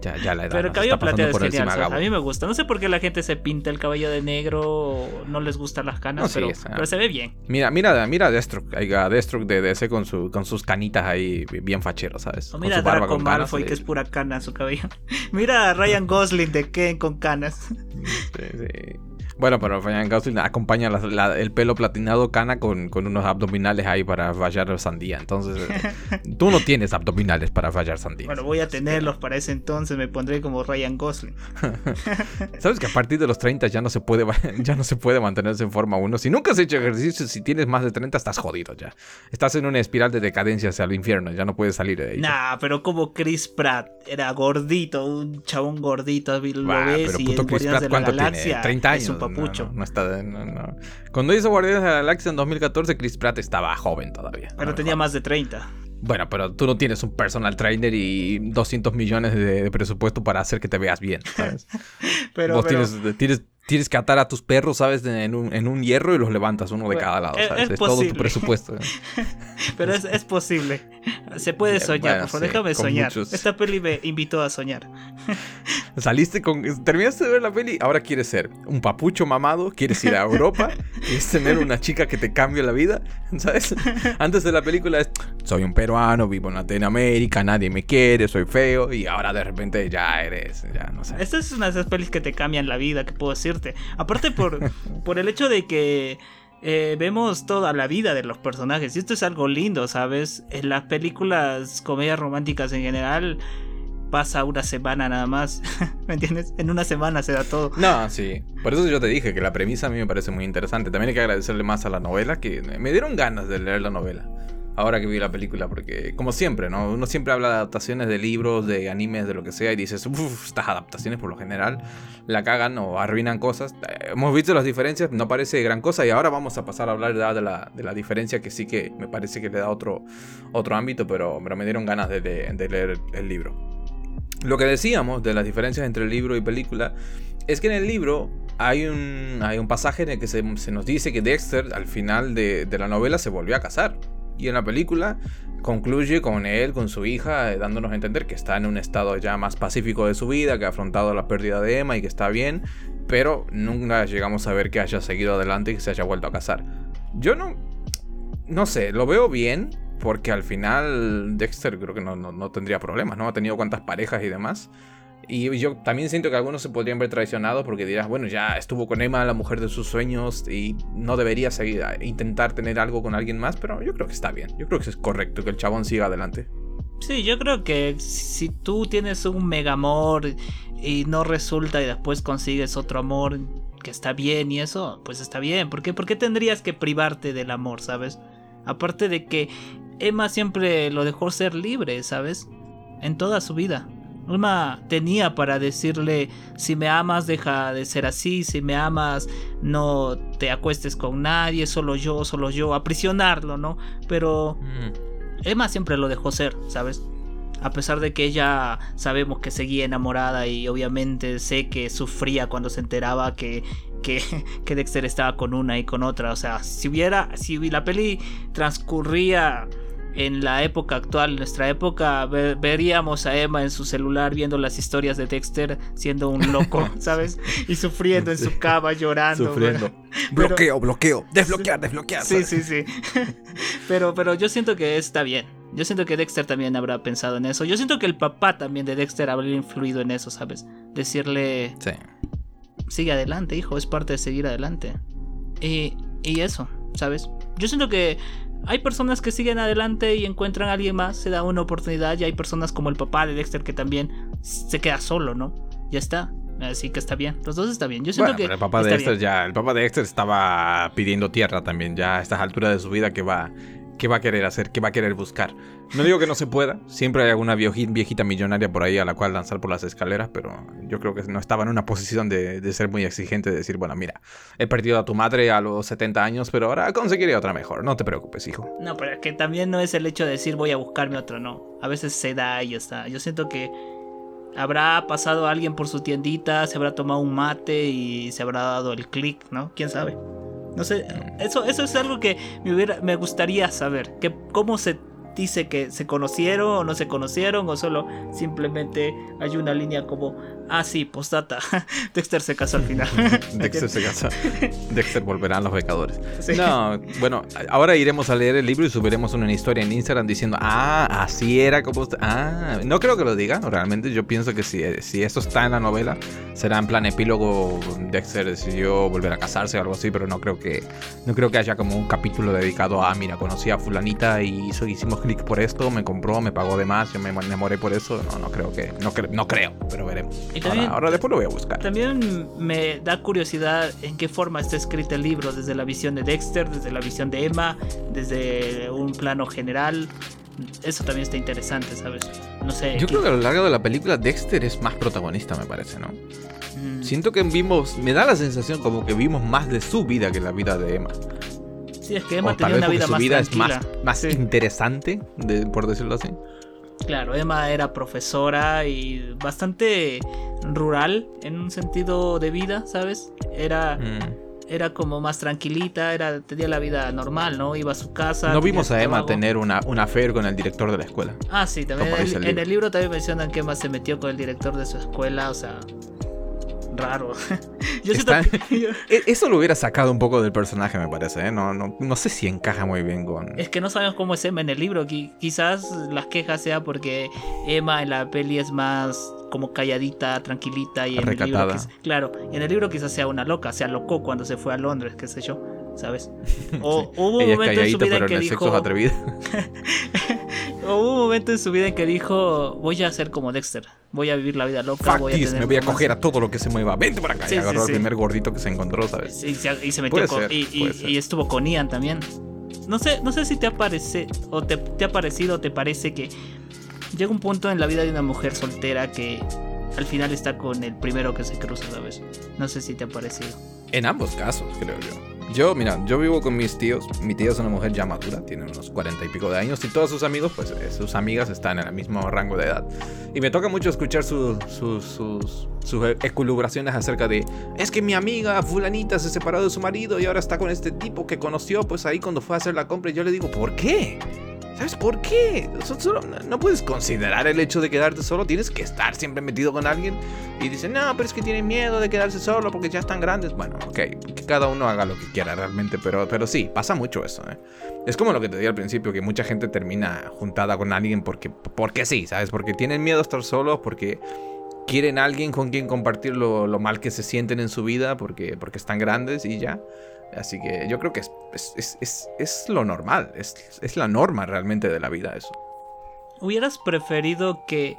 ya, ya la edad. pero el cabello plateado es genial, a mí me gusta. No sé por qué la gente se pinta el cabello de negro o no les gustan las canas, pero, pero, se ve bien. Mira, mira, mira Destro, a Deathstroke de DC con, su, con sus canitas ahí bien facheros, ¿sabes? O mira a Draco Malfoy, que es pura cana su cabello. mira a Ryan Gosling de Ken con canas. sí, sí. Bueno, pero Ryan Gosling acompaña el pelo platinado cana con, unos abdominales ahí para fallar sandía. Entonces, tú no tienes abdominales para fallar sandía. Bueno, voy a tenerlos para ese entonces, me pondré como Ryan Gosling. ¿Sabes que a partir de los 30 ya no se puede, ya no se puede mantenerse en forma 1? Si nunca has hecho ejercicio, si tienes más de 30, estás jodido ya. Estás en una espiral de decadencia hacia el infierno, ya no puedes salir de ahí. Nah, pero como Chris Pratt era gordito, un chabón gordito, lo ves pero puto Chris Pratt, ¿cuánto tiene? 30 años papucho. No, está Cuando hizo Guardianes de la Galaxia en 2014, Chris Pratt estaba joven todavía. Pero tenía más de 30. Bueno, pero tú no tienes un personal trainer y 200 millones de, presupuesto para hacer que te veas bien, ¿sabes? pero, Vos Tienes, tienes, tienes que atar a tus perros, ¿sabes? En un, en un hierro y los levantas uno de cada lado, ¿sabes? Es, todo tu presupuesto. Pero es, es, posible. Se puede soñar, por favor, déjame soñar. Esta peli me invitó a soñar. Saliste con. Terminaste de ver la peli, ahora quieres ser un papucho mamado, quieres ir a Europa, quieres tener una chica que te cambie la vida, ¿sabes? Antes de la película es. Soy un peruano, vivo en Latinoamérica, nadie me quiere, soy feo, y ahora de repente ya eres. Ya no sé. Esta es una de esas pelis que te cambian la vida, que puedo decir Aparte por, por el hecho de que eh, vemos toda la vida de los personajes. Y esto es algo lindo, ¿sabes? En las películas comedias románticas en general pasa una semana nada más. ¿Me entiendes? En una semana se da todo. No, sí. Por eso yo te dije que la premisa a mí me parece muy interesante. También hay que agradecerle más a la novela, que me dieron ganas de leer la novela ahora que vi la película, porque como siempre, ¿no? Uno siempre habla de adaptaciones de libros, de animes, de lo que sea, y dices, uff, estas adaptaciones por lo general la cagan o arruinan cosas. Eh, hemos visto las diferencias, no parece gran cosa, y ahora vamos a pasar a hablar de la, de la diferencia que sí que me parece que le da otro, otro ámbito, pero, me dieron ganas de, leer el libro. Lo que decíamos de las diferencias entre libro y película es que en el libro hay un, hay un pasaje en el que se, nos dice que Dexter al final de, de la novela se volvió a casar. Y en la película concluye con él, con su hija, eh, dándonos a entender que está en un estado ya más pacífico de su vida, que ha afrontado la pérdida de Emma y que está bien, pero nunca llegamos a ver que haya seguido adelante y que se haya vuelto a casar. Yo no, no sé, lo veo bien, porque al final Dexter creo que no, no tendría problemas, ¿no? Ha tenido cuantas parejas y demás. Y yo también siento que algunos se podrían ver traicionados porque dirás, bueno, ya estuvo con Emma, la mujer de sus sueños, y no debería seguir, intentar tener algo con alguien más, pero yo creo que está bien. Yo creo que es correcto que el chabón siga adelante. Sí, yo creo que si tú tienes un mega amor y no resulta y después consigues otro amor que está bien y eso, pues está bien. ¿Por qué, ¿Por qué tendrías que privarte del amor, sabes? Aparte de que Emma siempre lo dejó ser libre, ¿sabes? En toda su vida. Emma tenía para decirle, si me amas, deja de ser así, si me amas, no te acuestes con nadie, solo yo, solo yo, aprisionarlo, ¿no? Pero mm. Emma siempre lo dejó ser, ¿sabes? A pesar de que ella sabemos que seguía enamorada y obviamente sé que sufría cuando se enteraba que, que, que Dexter estaba con una y con otra. O sea, si hubiera, si la peli transcurría en la época actual, en nuestra época, veríamos a Emma en su celular viendo las historias de Dexter siendo un loco, ¿sabes? Y sufriendo en su cama, llorando. Sufriendo. bloqueo, bloqueo. Desbloquear, desbloquear. Sí, sí, sí. pero, pero yo siento que está bien. Yo siento que Dexter también habrá pensado en eso. Yo siento que el papá también de Dexter habría influido en eso, ¿sabes? Decirle... Sí. Sigue adelante, hijo, es parte de seguir adelante. Y, y eso, ¿sabes? Yo siento que hay personas que siguen adelante y encuentran a alguien más, se da una oportunidad, y hay personas como el papá de Dexter que también se queda solo, ¿no? Ya está. Así que está bien, los dos está bien. Yo siento que el papá de Dexter ya, el papá de Dexter estaba pidiendo tierra también, ya a estas alturas de su vida que va qué va a querer hacer, qué va a querer buscar. No digo que no se pueda, siempre hay alguna viejita millonaria por ahí a la cual lanzar por las escaleras, pero yo creo que no estaba en una posición de, ser muy exigente, de decir, bueno, mira, he perdido a tu madre a los 70 años, pero ahora conseguiré otra mejor, no te preocupes, hijo. No, pero que también no es el hecho de decir voy a buscarme otro, no. A veces se da y ya está. Yo siento que habrá pasado alguien por su tiendita, se habrá tomado un mate y se habrá dado el clic, ¿no? ¿Quién sabe? No sé, eso, eso es algo que me, hubiera, me gustaría saber. Que, ¿Cómo se dice que se conocieron o no se conocieron o solo simplemente hay una línea como, ah sí, postdata, Dexter se casó al final. Dexter se casa. Dexter volverán los becadores. No, bueno, ahora iremos a leer el libro y subiremos una historia en Instagram diciendo, ah, así era como... Ah, no creo que lo diga, realmente yo pienso que si, si esto está en la novela, será en plan epílogo, Dexter decidió volver a casarse o algo así, pero no creo que, no creo que haya como un capítulo dedicado a, mira, conocí a fulanita y hicimos clic por esto, me compró, me pagó de más, yo me enamoré por eso. No, no creo que, no, no creo, pero veremos. ahora, después lo voy a buscar. También me da curiosidad en qué forma está escrito el libro, desde la visión de Dexter, desde la visión de Emma, desde un plano general. Eso también está interesante, ¿sabes? No sé. Yo creo que a lo largo de la película Dexter es más protagonista, me parece, ¿no? Mm. Siento que vimos, me da la sensación como que vimos más de su vida que la vida de Emma. Sí, es que Emma tenía una vida, más vida es más, interesante, por decirlo así. Claro, Emma era profesora y bastante rural en un sentido de vida, ¿sabes? Era, mm. era como más tranquilita, era, tenía la vida normal, ¿no? Iba a su casa. No vimos a Emma tener una, una affair con el director de la escuela. Ah, sí, también en el libro también mencionan que Emma se metió con el director de su escuela, o sea, raro. E-, eso lo hubiera sacado un poco del personaje, me parece. ¿eh? No, no, no, sé si encaja muy bien con. Es que no sabemos cómo es Emma en el libro. Quizás las quejas sea porque Emma en la peli es más como calladita, tranquilita y en el libro. Claro, en el libro quizás sea una loca, sea loco cuando se fue a Londres, qué sé yo. ¿sabes? O hubo un momento en su vida en que dijo. o hubo un momento en su vida en que dijo: Voy a ser como Dexter, voy a vivir la vida loca. voy a me voy a coger a todo lo que se mueva. Vente para acá. y agarró el primer gordito que se encontró, ¿sabes? y se metió con, y, estuvo con Ian también. No sé, no sé si te ha parecido o te, te ha parecido o te parece que llega un punto en la vida de una mujer soltera que al final está con el primero que se cruza, ¿sabes? No sé si te ha parecido. En ambos casos, creo yo. Yo, mira, yo vivo con mis tíos. Mi tía es una mujer ya madura, tiene unos cuarenta y pico de años. Y todos sus amigos, pues eh, sus amigas están en el mismo rango de edad. Y me toca mucho escuchar sus, sus, sus eculubraciones acerca de: Es que mi amiga Fulanita se separó de su marido y ahora está con este tipo que conoció, pues ahí cuando fue a hacer la compra. Y yo le digo: ¿Por qué? ¿Sabes por qué? no puedes considerar el hecho de quedarte solo, tienes que estar siempre metido con alguien. Y dicen, no, pero es que tienen miedo de quedarse solo porque ya están grandes. Bueno, ok, que cada uno haga lo que quiera realmente, pero, pero sí, pasa mucho eso. ¿eh? Es como lo que te di al principio, que mucha gente termina juntada con alguien porque, porque sí, ¿sabes? Porque tienen miedo a estar solos, porque quieren alguien con quien compartir lo, lo mal que se sienten en su vida, porque, porque están grandes y ya. Así que yo creo que es, lo normal, es, la norma realmente de la vida eso. ¿Hubieras preferido que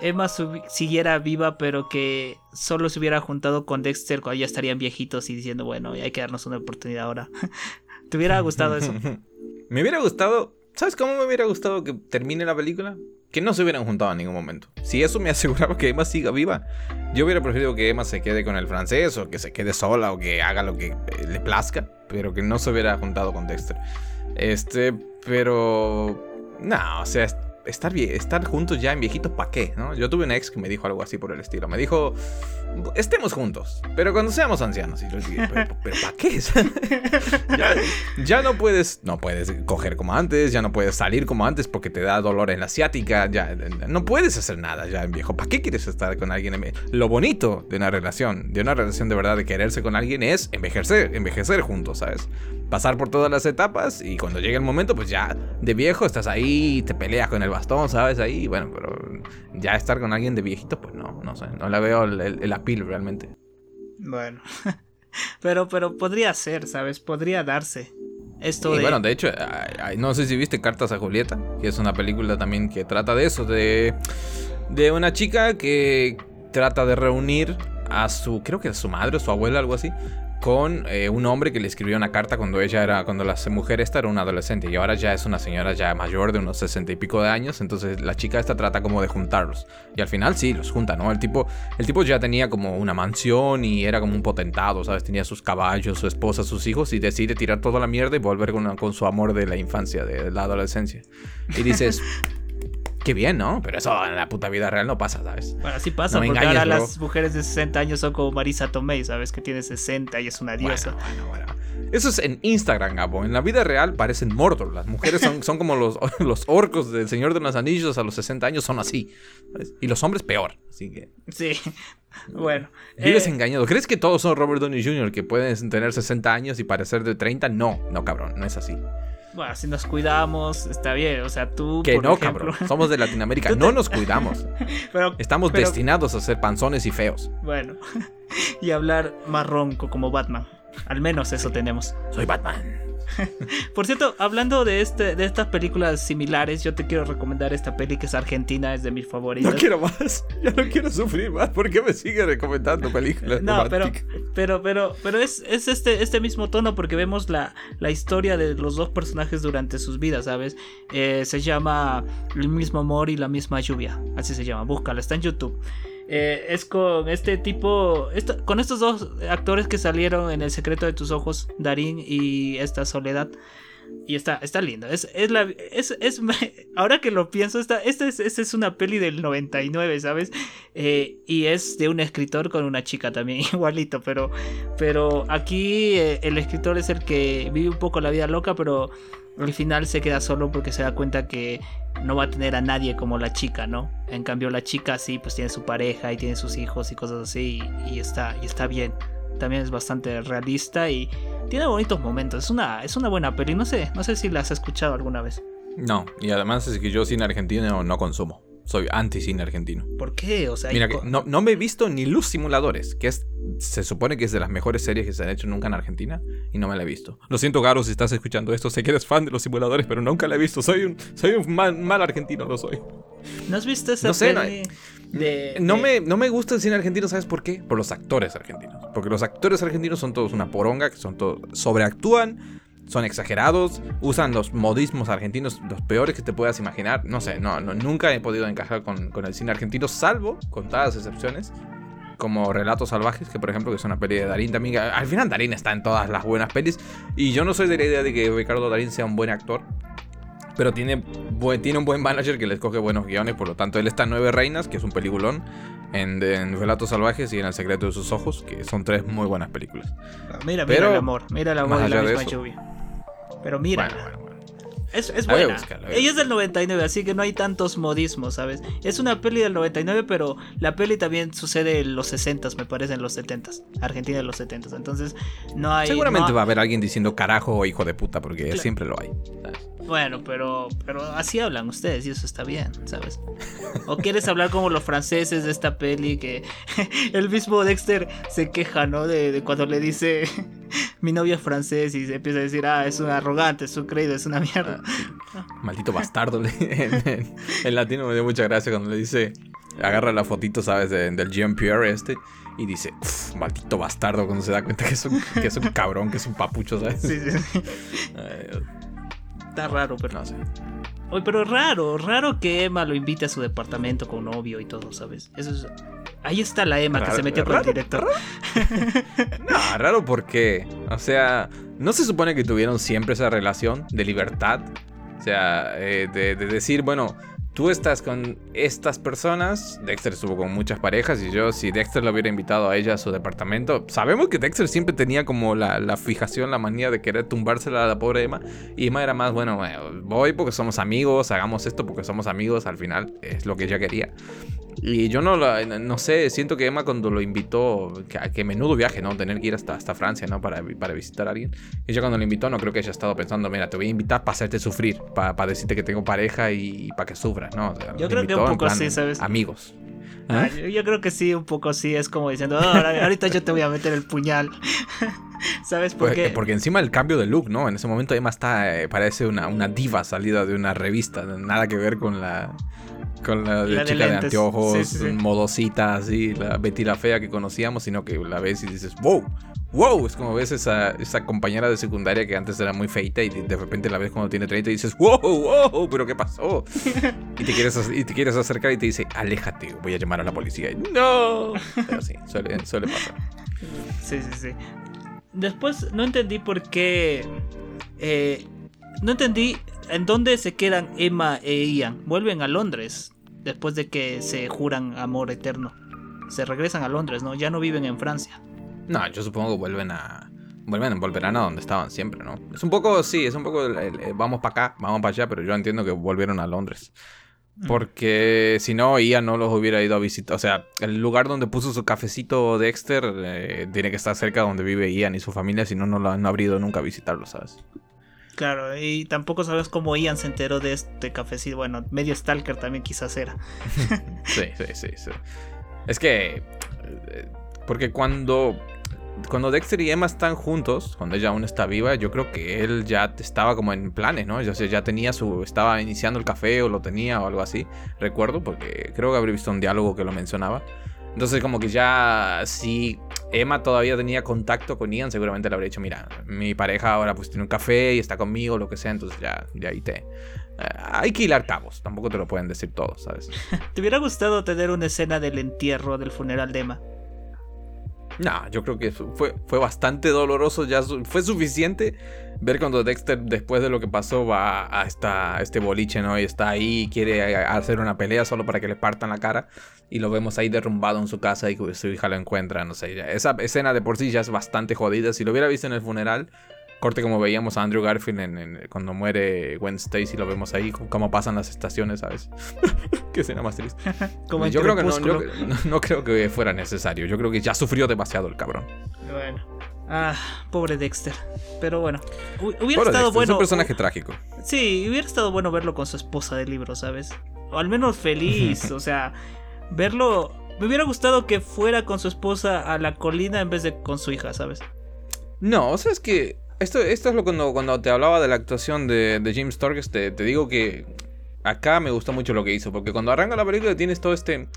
Emma siguiera viva, pero que solo se hubiera juntado con Dexter cuando ya estarían viejitos y diciendo, bueno, hay que darnos una oportunidad ahora? ¿Te hubiera gustado eso? Me hubiera gustado ¿Sabes cómo me hubiera gustado que termine la película? Que no se hubieran juntado en ningún momento. Si eso me aseguraba que Emma siga viva, yo hubiera preferido que Emma se quede con el francés o que se quede sola o que haga lo que eh, le plazca, pero que no se hubiera juntado con Dexter. Este, pero... No, o sea, estar, estar juntos ya en viejitos, ¿para qué? ¿no? Yo tuve un ex que me dijo algo así por el estilo. Me dijo, estemos juntos, pero cuando seamos ancianos. Y yo dije, ¿pero, para qué? ya, no puedes, no puedes coger como antes, ya no puedes salir como antes porque te da dolor en la asiática, ya no puedes hacer nada ya en viejo. ¿Para qué quieres estar con alguien? Lo bonito de una relación, de una relación de verdad, de quererse con alguien es envejecer, envejecer juntos, ¿sabes? Pasar por todas las etapas y cuando llegue el momento, pues ya de viejo estás ahí, te peleas con el bastón, ¿sabes? Ahí, bueno, pero ya estar con alguien de viejito, pues no, no sé, no la veo el, el, apil realmente. Bueno, pero, pero podría ser, ¿sabes? Podría darse. Esto y bueno, de hecho, no sé si viste Cartas a Julieta, que es una película también que trata de eso, de, de una chica que trata de reunir a su, creo que a su madre o su abuela, algo así, con eh, un hombre que le escribió una carta cuando ella era, cuando la mujer esta era una adolescente y ahora ya es una señora ya mayor de unos sesenta y pico de años, entonces la chica esta trata como de juntarlos y al final sí, los junta, ¿no? El tipo, el tipo ya tenía como una mansión y era como un potentado, ¿sabes? Tenía sus caballos, su esposa, sus hijos y decide tirar toda la mierda y volver con, con su amor de la infancia, de la adolescencia. Y dices... Qué bien, ¿no? Pero eso en la puta vida real no pasa, ¿sabes? Bueno, sí pasa, porque ahora las mujeres de 60 años son como Marisa Tomei, ¿sabes? Que tiene 60 y es una diosa. Bueno, bueno, bueno. Eso es en Instagram, Gabo. En la vida real parecen Mordor. Las mujeres son, son como los, los orcos del Señor de los Anillos a los 60 años son así. Y los hombres peor. Así que. Sí. Bueno. Vives eh, engañado. ¿Crees que todos son Robert Downey Jr. que pueden tener 60 años y parecer de 30? No, no, cabrón. No es así bueno, si nos cuidamos, está bien. O sea, tú. Que no, cabrón. Somos de Latinoamérica. No nos cuidamos. pero, Estamos destinados a ser panzones y feos. Bueno. y hablar más ronco como Batman. Al menos eso tenemos. Soy Batman. Por cierto, hablando de, este, de estas películas similares, yo te quiero recomendar esta peli que es argentina, es de mis favoritas. No quiero más, ya no quiero sufrir más. ¿Por qué me sigue recomendando películas? No, pero, pero, pero, pero es, es, este, este mismo tono porque vemos la, la historia de los dos personajes durante sus vidas, ¿sabes? Eh, se llama El mismo amor y la misma lluvia, así se llama, búscala, está en YouTube. Eh, es con este tipo, con estos dos actores que salieron en El secreto de tus ojos, Darín y esta Soledad. Y está, está lindo. Es, es la, es, es, ahora que lo pienso, esta, esta, es, es una peli del 99, ¿sabes? Eh, y es de un escritor con una chica también, igualito. Pero, pero aquí eh, el escritor es el que vive un poco la vida loca, pero al final se queda solo porque se da cuenta que no va a tener a nadie como la chica, ¿no? En cambio la chica sí, pues tiene su pareja y tiene sus hijos y cosas así y, está, y está bien. También es bastante realista y tiene bonitos momentos. Es una, es una buena peli, no sé, no sé si la has escuchado alguna vez. No, y además es que yo cine argentino no consumo. Soy anti-cine argentino. ¿Por qué? O sea, Mira, no, no, me he visto ni Luz Simuladores, que es, se supone que es de las mejores series que se han hecho nunca en Argentina, y no me la he visto. Lo siento, Garo, si estás escuchando esto, sé que eres fan de los simuladores, pero nunca la he visto. Soy un, soy un mal, argentino, lo soy. ¿No has visto esa no sé, no, no, Me, no me gusta el cine argentino, ¿sabes por qué? Por los actores argentinos. Porque los actores argentinos son todos una poronga, que son todos. sobreactúan son exagerados, usan los modismos argentinos los peores que te puedas imaginar. No sé, no, nunca he podido encajar con, el cine argentino, salvo contadas excepciones, como Relatos Salvajes, que por ejemplo que es una peli de Darín también. Al final Darín está en todas las buenas pelis, y yo no soy de la idea de que Ricardo Darín sea un buen actor. Pero tiene, tiene un buen manager que le escoge buenos guiones, por lo tanto él está en Nueve Reinas, que es un peliculón, en, Relatos Salvajes y en El Secreto de sus Ojos, que son tres muy buenas películas. Mira, mira el amor, mira el amor de la misma lluvia. Pero mira. Es, es buena. Ella es del 99, así que no hay tantos modismos, ¿sabes? Es una peli del 99, pero la peli también sucede en los 60, me parece, en los 70. Argentina en los 70. Entonces, no hay. Seguramente va a haber alguien diciendo carajo o hijo de puta, porque siempre lo hay. Bueno, pero, pero así hablan ustedes y eso está bien, ¿sabes? ¿O quieres hablar como los franceses de esta peli que el mismo Dexter se queja, ¿no? De, cuando le dice mi novio es francés y se empieza a decir, ah, es un arrogante, es un creído, es una mierda. Ah, Maldito bastardo. en, latino me dio mucha gracia cuando le dice, agarra la fotito, ¿sabes? del Jean-Pierre este y dice, maldito bastardo, cuando se da cuenta que es, un, que es un cabrón, que es un papucho, ¿sabes? Sí, sí. Está raro, pero. No sé. Oye, pero raro, raro que Emma lo invite a su departamento con novio y todo, ¿sabes? Eso es. Ahí está la Emma que se metió con el raro, director. No, raro porque, o sea, ¿no se supone que tuvieron siempre esa relación de libertad? O sea, eh, de, de decir, bueno, tú estás con estas personas, Dexter estuvo con muchas parejas y yo, si Dexter lo hubiera invitado a ella a su departamento, sabemos que Dexter siempre tenía como la, la fijación, la manía de querer tumbársela a la pobre Emma y Emma era más, bueno, eh, voy porque somos amigos, hagamos esto porque somos amigos, al final es lo que ella quería. Y yo no, la- no sé, siento que Emma cuando lo invitó, que, que menudo viaje, ¿no? Tener que ir hasta, hasta Francia, ¿no? Para, para visitar a alguien. Ella cuando lo invitó no creo que haya estado pensando, mira, te voy a invitar para hacerte sufrir, para, decirte que tengo pareja y para que sufras, ¿no? O sea, Yo creo que un poco plan sí, ¿sabes? Amigos. Ah, ¿Ah? yo, yo creo que sí, un poco sí, es como diciendo, "Oh, ahora- ahorita yo te voy a meter el puñal. ¿Sabes por Porque, qué? Pues, porque encima el cambio de look, ¿no? En ese momento Emma está, eh, parece una, una diva salida de una revista, nada que ver con la... Con la, de La de chica de, anteojos, Sí, sí, sí. modosita, así, la Betty la fea que conocíamos, sino que la ves y dices, wow, wow, es como ves esa, esa compañera de secundaria que antes era muy feita y de repente la ves cuando tiene 30 y dices, wow, wow, pero ¿qué pasó? Y te quieres, y te quieres acercar y te dice, aléjate, voy a llamar a la policía. Y, no, pero sí, suele, suele pasar. Sí, sí, sí. Después no entendí por qué. eh, no entendí en dónde se quedan Emma e Ian. Vuelven a Londres después de que se juran amor eterno. Se regresan a Londres, ¿no? Ya no viven en Francia. No, yo supongo que vuelven a. Vuelven, volverán a donde estaban siempre, ¿no? Es un poco, sí, es un poco. el- el- el vamos para acá, vamos para allá, pero yo entiendo que volvieron a Londres. Porque si no, Ian no los hubiera ido a visitar. O sea, el lugar donde puso su cafecito Dexter eh, tiene que estar cerca donde vive Ian y su familia, si no, no lo han abrido nunca a visitarlo, ¿sabes? Claro, y tampoco sabes cómo Ian se enteró de este cafecito. Bueno, medio Stalker también quizás era. Sí, sí, sí, sí. Es que. eh, Porque cuando. Cuando Dexter y Emma están juntos, cuando ella aún está viva, yo creo que él ya estaba como en planes, ¿no? Sea, ya tenía su. Estaba iniciando el café o lo tenía o algo así. Recuerdo, porque creo que habría visto un diálogo que lo mencionaba. Entonces, como que ya. Si Emma todavía tenía contacto con Ian, seguramente le habría dicho: Mira, mi pareja ahora pues tiene un café y está conmigo, lo que sea. Entonces, ya, de ahí te. eh, hay que hilar cabos, tampoco te lo pueden decir todos, ¿sabes? ¿Te hubiera gustado tener una escena del entierro del funeral de Emma? No, yo creo que fue, fue bastante doloroso. Ya su- fue suficiente ver cuando Dexter, después de lo que pasó, va a, esta, este boliche, ¿no? Y está ahí y quiere hacer una pelea solo para que le partan la cara. Y lo vemos ahí derrumbado en su casa y su hija lo encuentra. No sé, ya- esa escena de por sí ya es bastante jodida. Si lo hubiera visto en el funeral, corte como veíamos a Andrew Garfield en, en- cuando muere Gwen Stacy, lo vemos ahí, cómo pasan las estaciones, ¿sabes? Qué escena más triste. Como yo creo que no, yo- no- no creo que fuera necesario. Yo creo que ya sufrió demasiado el cabrón. Bueno. Ah, pobre Dexter. Pero bueno. hu- Hubiera Pobre estado Dexter, bueno. Es un personaje trágico. Sí, hubiera estado bueno verlo con su esposa del libro, ¿sabes? O al menos feliz, o sea, verlo... Me hubiera gustado que fuera con su esposa a la colina en vez de con su hija, ¿sabes? No, o sea, es que esto, esto es lo cuando, cuando te hablaba de la actuación de, de James Sturges, te, te digo que acá me gustó mucho lo que hizo, porque cuando arranca la película tienes todo este,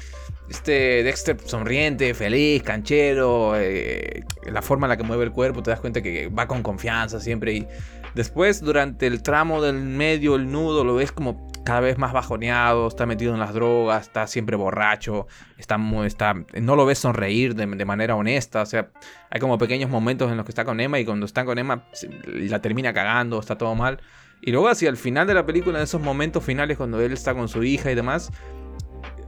este Dexter sonriente, feliz, canchero, eh, la forma en la que mueve el cuerpo, te das cuenta que va con confianza siempre y después durante el tramo del medio, el nudo, lo ves como cada vez más bajoneado, está metido en las drogas, está siempre borracho, está, está, no lo ves sonreír de, de manera honesta, o sea, hay como pequeños momentos en los que está con Emma y cuando está con Emma la termina cagando, está todo mal. Y luego hacia el final de la película, en esos momentos finales cuando él está con su hija y demás,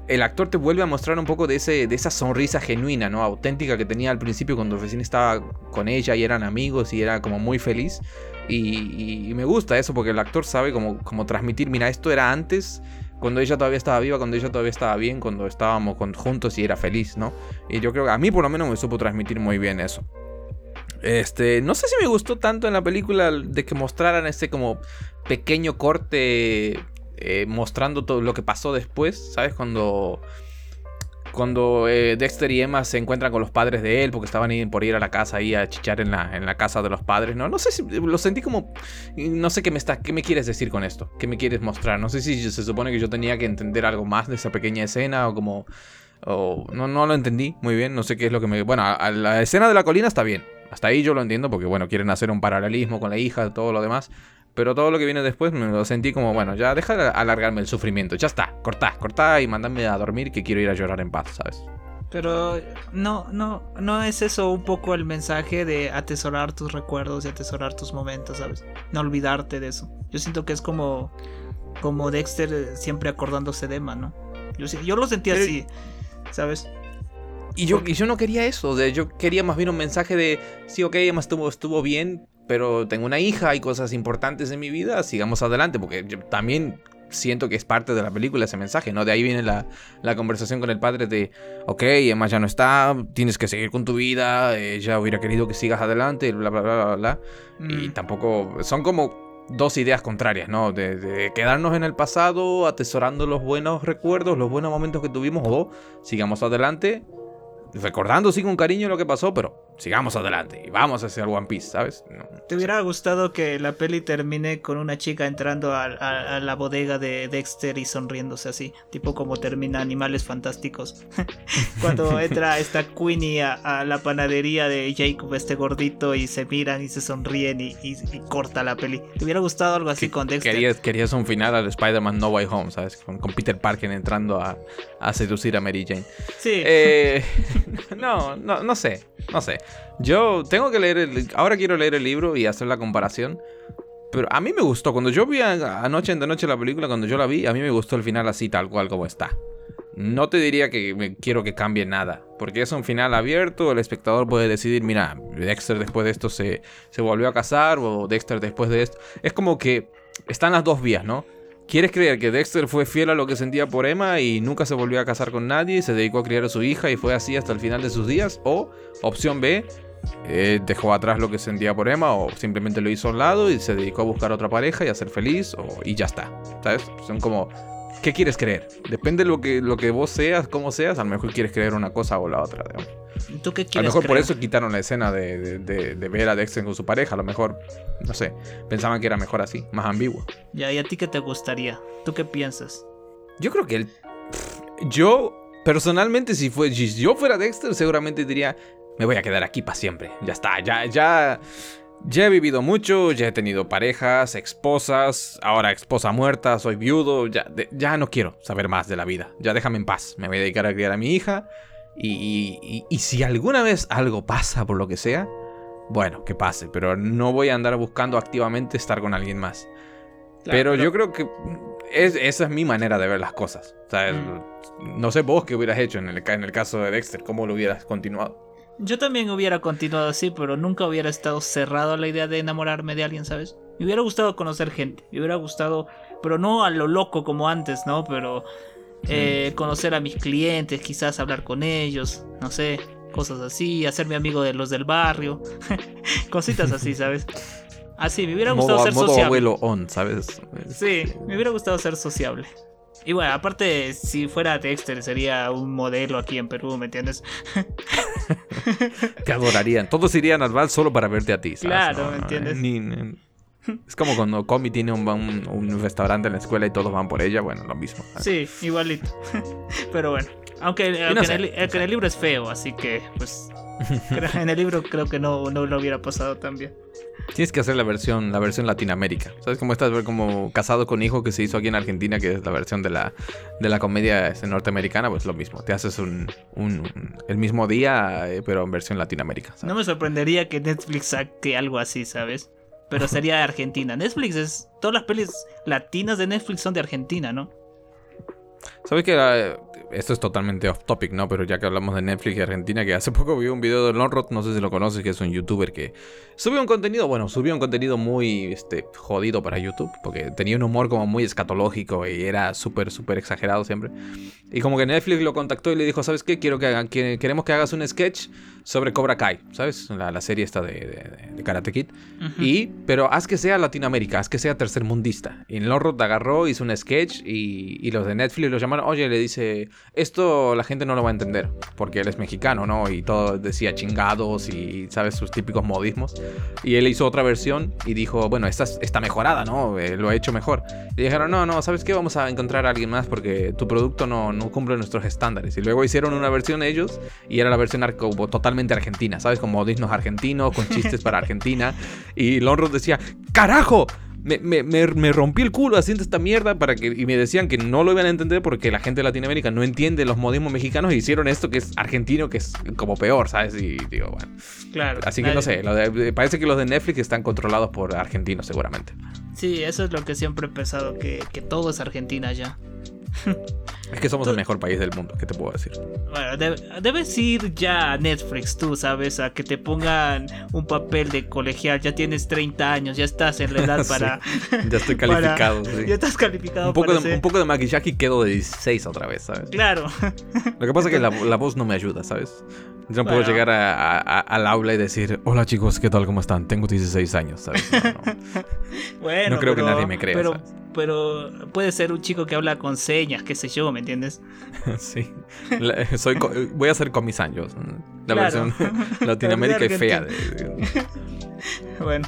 el actor te vuelve a mostrar un poco de, ese, de esa sonrisa genuina, ¿no? Auténtica que tenía al principio cuando recién estaba con ella y eran amigos y era como muy feliz. Y, me gusta eso porque el actor sabe como, como transmitir, mira, esto era antes, cuando ella todavía estaba viva, cuando ella todavía estaba bien, cuando estábamos juntos y era feliz, ¿no? Y yo creo que a mí por lo menos me supo transmitir muy bien eso. Este, no sé si me gustó tanto en la película de que mostraran ese como pequeño corte eh, mostrando todo lo que pasó después, ¿sabes? Cuando cuando eh, Dexter y Emma se encuentran con los padres de él porque estaban por ir a la casa ahí a chichar en la, en la casa de los padres, ¿no? No sé si lo sentí como no sé qué me está qué me quieres decir con esto, qué me quieres mostrar. No sé si se supone que yo tenía que entender algo más de esa pequeña escena o como no, no lo entendí muy bien, no sé qué es lo que me... Bueno, la escena de la colina está bien, hasta ahí yo lo entiendo porque, bueno, quieren hacer un paralelismo con la hija, todo lo demás, Pero todo lo que viene después me lo sentí como, bueno, ya deja de alargarme el sufrimiento. Ya está, cortá, cortá y mandame a dormir que quiero ir a llorar en paz, ¿sabes? Pero no, no, no es eso un poco el mensaje de atesorar tus recuerdos y atesorar tus momentos, ¿sabes? No olvidarte de eso. Yo siento que es como, como Dexter siempre acordándose de Emma, ¿no? Yo, yo lo sentí así, ¿sabes? Y yo, y yo no quería eso, de, yo quería más bien un mensaje de, sí, ok, Emma estuvo, estuvo bien, pero tengo una hija, hay cosas importantes en mi vida, sigamos adelante, porque yo también siento que es parte de la película ese mensaje, ¿no? De ahí viene la, conversación con el padre de, ok, Emma ya no está, tienes que seguir con tu vida, ella hubiera querido que sigas adelante, bla, bla, bla, bla, bla. Y mm. tampoco, son como dos ideas contrarias, ¿no? De, quedarnos en el pasado, atesorando los buenos recuerdos, los buenos momentos que tuvimos, o sigamos adelante, recordando sí con cariño lo que pasó, pero sigamos adelante y vamos a hacer One Piece, ¿sabes? ¿Te hubiera gustado que la peli termine con una chica entrando a, la bodega de Dexter y sonriéndose así? Tipo como termina Animales Fantásticos. Cuando entra esta Queenie a, la panadería de Jacob, este gordito, y se miran y se sonríen y, corta la peli. ¿Te hubiera gustado algo así con Dexter? Querías, querías, un final al Spider-Man No Way Home, ¿sabes? Con, Peter Parker entrando a, seducir a Mary Jane. Sí. Eh, no, no, no sé. No sé. Yo tengo que leer el... Ahora quiero leer el libro y hacer la comparación. Pero a mí me gustó. Cuando yo vi anoche en de noche la película, cuando yo la vi, a mí me gustó el final así, tal cual como está. No te diría que me quiero que cambie nada. Porque es un final abierto. El espectador puede decidir, mira, Dexter después de esto se, se volvió a casar. O Dexter después de esto. Es como que están las dos vías, ¿no? ¿Quieres creer que Dexter fue fiel a lo que sentía por Emma y nunca se volvió a casar con nadie, se dedicó a criar a su hija y fue así hasta el final de sus días? O, opción B, eh, dejó atrás lo que sentía por Emma o simplemente lo hizo a un lado y se dedicó a buscar otra pareja y a ser feliz o, y ya está. ¿Sabes? Son como, ¿qué quieres creer? Depende de lo que, lo que vos seas, cómo seas, a lo mejor quieres creer una cosa o la otra. Digamos. ¿Tú qué a lo mejor por eso quitaron la escena de, de, ver a Dexter con su pareja. A lo mejor, no sé, pensaban que era mejor así, más ambiguo. Ya, ¿y a ti qué te gustaría? ¿Tú qué piensas? Yo creo que él. Yo, personalmente, si, fue, si yo fuera Dexter, seguramente diría: Me voy a quedar aquí para siempre. Ya está, ya, ya. Ya he vivido mucho, ya he tenido parejas, esposas, ahora esposa muerta, soy viudo, ya, ya no quiero saber más de la vida. Ya déjame en paz. Me voy a dedicar a criar a mi hija y, si alguna vez algo pasa por lo que sea, bueno, que pase, pero no voy a andar buscando activamente estar con alguien más. pero, yo creo que esa es mi manera de ver las cosas. Mm. No sé vos qué hubieras hecho en el, en el caso de Dexter, cómo lo hubieras continuado. Yo también hubiera continuado así, pero nunca hubiera estado cerrado a la idea de enamorarme de alguien, ¿sabes? Me hubiera gustado conocer gente, me hubiera gustado, pero no a lo loco como antes, ¿no? Pero eh, conocer a mis clientes, quizás hablar con ellos, no sé, cosas así, hacerme amigo de los del barrio, cositas así, ¿sabes? Así, me hubiera gustado ser sociable. abuelo on, ¿sabes? Sí, me hubiera gustado ser sociable. Y bueno, aparte, si fuera Dexter, sería un modelo aquí en Perú, ¿me entiendes? Te adorarían. Todos irían al bar solo para verte a ti, ¿sabes? Claro, ¿me entiendes? Es como cuando Comi tiene un, restaurante en la escuela y todos van por ella, bueno, lo mismo. Sí, igualito. Pero bueno, aunque, en el, libro es feo, así que pues en el libro creo que no, no lo hubiera pasado tan bien. Tienes que hacer la versión, la versión Latinoamérica. ¿Sabes cómo estás como casado con hijo que se hizo aquí en Argentina, que es la versión de la, de la comedia este, norteamericana? Pues lo mismo. Te haces un, el mismo día, eh, pero en versión Latinoamérica. No me sorprendería que Netflix saque algo así, ¿sabes? pero sería de Argentina. Netflix es. Todas las pelis latinas de Netflix son de Argentina, ¿no? ¿Sabes que esto es totalmente off topic, ¿no? Pero ya que hablamos de Netflix y Argentina, que hace poco vi un video de Lonrod, no sé si lo conoces, que es un youtuber que subió un contenido, bueno, subió un contenido muy este, jodido para YouTube, porque tenía un humor como muy escatológico y era súper, súper exagerado siempre. Y como que Netflix lo contactó y le dijo, ¿sabes qué? Quiero que, queremos que hagas un sketch sobre Cobra Kai, ¿sabes? La, serie esta de, Karate Kid. Y, pero haz que sea Latinoamérica, haz que sea tercermundista. Y Lonrod agarró, hizo un sketch y, y los de Netflix lo llamaron, oye, le dice, esto la gente no lo va a entender, porque él es mexicano, ¿no? Y todo decía chingados y, ¿sabes? Sus típicos modismos. Y él hizo otra versión y dijo, bueno, esta está mejorada, ¿no? Eh, lo ha hecho mejor. Y dijeron, no, no, ¿sabes qué? Vamos a encontrar a alguien más porque tu producto no, no cumple nuestros estándares. Y luego hicieron una versión ellos y era la versión totalmente argentina, ¿sabes? Con modismos argentinos, con chistes para Argentina. Y Lonrod decía, carajo, me, me, me, rompí el culo haciendo esta mierda para que, y me decían que no lo iban a entender porque la gente de Latinoamérica no entiende los modismos mexicanos y hicieron esto que es argentino, que es como peor, ¿sabes? Y digo, bueno. Claro. Así que no sé, parece que los de Netflix están controlados por argentinos seguramente. Sí, eso es lo que siempre he pensado, que, que todo es Argentina ya. Es que somos el mejor país del mundo, ¿qué te puedo decir? Bueno, debes ir ya a Netflix, tú, ¿sabes? A que te pongan un papel de colegial. Ya tienes 30 años, ya estás en la edad para. ya estoy calificado, sí. Ya estás calificado un poco, de, un poco de maquillaje y quedo de 16 otra vez, ¿sabes? Claro. Lo que pasa es que la, voz no me ayuda, ¿sabes? Yo no puedo llegar al aula y decir: Hola chicos, ¿qué tal? ¿Cómo están? Tengo 16 años, ¿sabes? No, bueno, no creo que nadie me crea. Pero, pero puede ser un chico que habla con señas, qué sé yo, ¿me entiendes? sí. soy, voy a ser con mis años. La versión Latinoamérica y fea. bueno,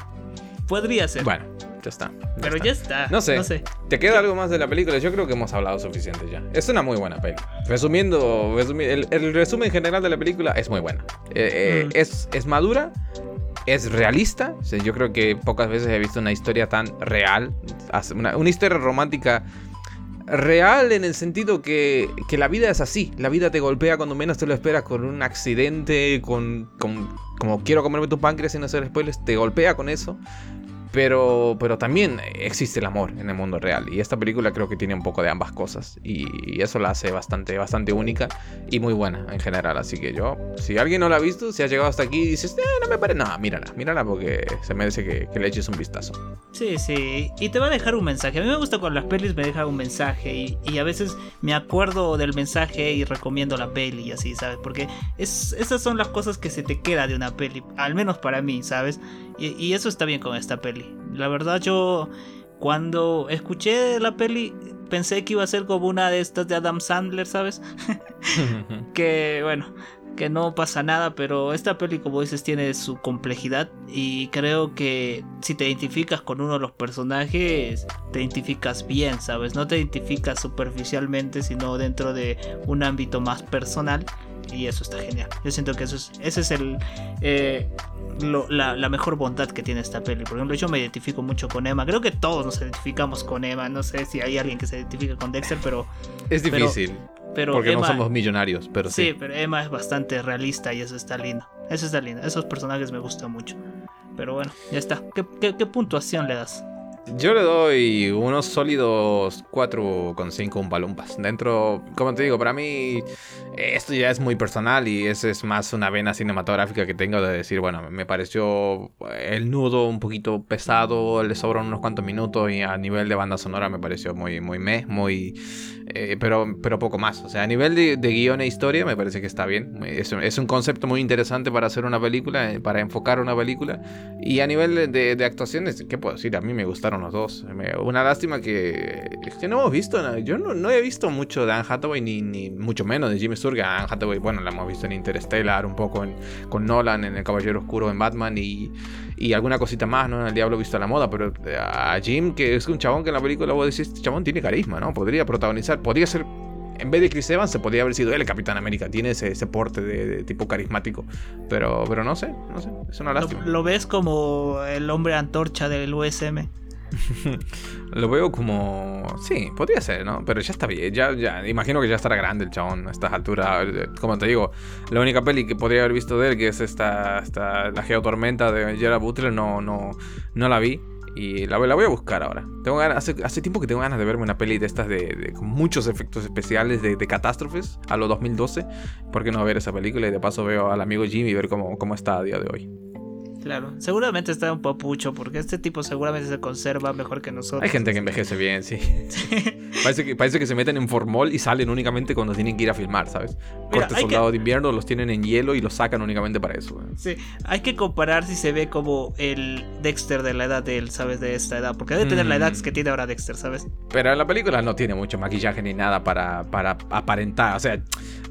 podría ser. Bueno, ya está. pero ya está. No sé, ¿Te queda algo más de la película? Yo creo que hemos hablado suficiente ya. Es una muy buena peli. Resumiendo, el, resumen general de la película es muy buena. Eh, eh, mm. es, es madura, es realista. yo creo que pocas veces he visto una historia tan real. Una, una historia romántica real en el sentido que, que, la vida es así. La vida te golpea cuando menos te lo esperas con un accidente, con, con como quiero comerme tu páncreas sin hacer spoilers, te golpea con eso. Pero, pero también existe el amor en el mundo real. Y esta película creo que tiene un poco de ambas cosas. Y, eso la hace bastante, bastante única y muy buena en general. Así que yo, si alguien no la ha visto, si ha llegado hasta aquí y dices, eh, no me parece. No, mírala, mírala porque se merece que, que, le eches un vistazo. Sí, sí. Y te va a dejar un mensaje. A mí me gusta cuando las pelis me dejan un mensaje. Y, y a veces me acuerdo del mensaje y recomiendo la peli y así, ¿sabes? Porque es, esas son las cosas que se te queda de una peli. Al menos para mí, ¿sabes? Y eso está bien con esta peli. La verdad yo cuando escuché la peli pensé que iba a ser como una de estas de Adam Sandler, ¿sabes? que bueno, que no pasa nada, pero esta peli como dices tiene su complejidad y creo que si te identificas con uno de los personajes, te identificas bien, ¿sabes? No te identificas superficialmente, sino dentro de un ámbito más personal y eso está genial. Yo siento que eso es, ese es el, eh, la, mejor bondad que tiene esta peli. Por ejemplo, yo me identifico mucho con Emma. Creo que todos nos identificamos con Emma. No sé si hay alguien que se identifique con Dexter, pero... Es difícil. Pero, porque no somos millonarios, pero sí. Sí, pero Emma es bastante realista y eso está lindo. Eso está lindo. Esos personajes me gustan mucho. Pero bueno, ya está. qué puntuación le das? Yo le doy unos sólidos 4,5 umpalumpas. Dentro, como te digo, para mí esto ya es muy personal y ese es más una vena cinematográfica que tengo de decir, bueno, me pareció el nudo un poquito pesado, le sobran unos cuantos minutos y a nivel de banda sonora me pareció muy, muy meh, muy... Eh, pero, pero poco más. O sea, a nivel de, guion e historia me parece que está bien. Es, es, un concepto muy interesante para hacer una película, eh, para enfocar una película. Y a nivel de, de actuaciones, ¿qué puedo decir? A mí me gustaron los dos. Una lástima que, que no hemos visto. Yo no, no, he visto mucho de Anne Hathaway, ni, ni mucho menos de Jimmy Sturge. Anne Hathaway, bueno, la hemos visto en Interstellar, un poco con Nolan, en El Caballero Oscuro, en Batman y, y alguna cosita más, ¿no? En El Diablo Visto a la Moda. Pero a Jim, que es un chabón que en la película vos decís, este chabón tiene carisma, ¿no? Podría protagonizar, podría ser en vez de Chris Evans, se podría haber sido él el Capitán América. Tiene ese, ese porte de, tipo carismático. Pero, pero no sé, no sé. Es una lástima. Lo, lo ves como el hombre antorcha del USM. Lo veo como. Sí, podría ser, ¿no? Pero ya está bien. Ya, ya, imagino que ya estará grande el chabón a estas alturas. Como te digo, la única peli que podría haber visto de él, que es esta, esta La Geotormenta de Gerard Butler, no, no, no la vi. Y la, la, voy a buscar ahora. Tengo ganas, hace, tiempo que tengo ganas de verme una peli de estas de, con muchos efectos especiales de, catástrofes a los 2012. ¿Por qué no ver esa película? Y de paso veo al amigo Jimmy ver cómo, cómo está a día de hoy. Claro, seguramente está un papucho, porque este tipo seguramente se conserva mejor que nosotros. Hay gente que envejece bien, sí. parece, que, parece que se meten en formol y salen únicamente cuando tienen que ir a filmar, ¿sabes? Corte soldado de invierno los tienen en hielo y los sacan únicamente para eso. Sí, hay que comparar si se ve como el Dexter de la edad de él, ¿sabes? De esta edad, porque debe tener la edad mm. que tiene ahora Dexter, ¿sabes? Pero en la película no tiene mucho maquillaje ni nada para, para aparentar, o sea,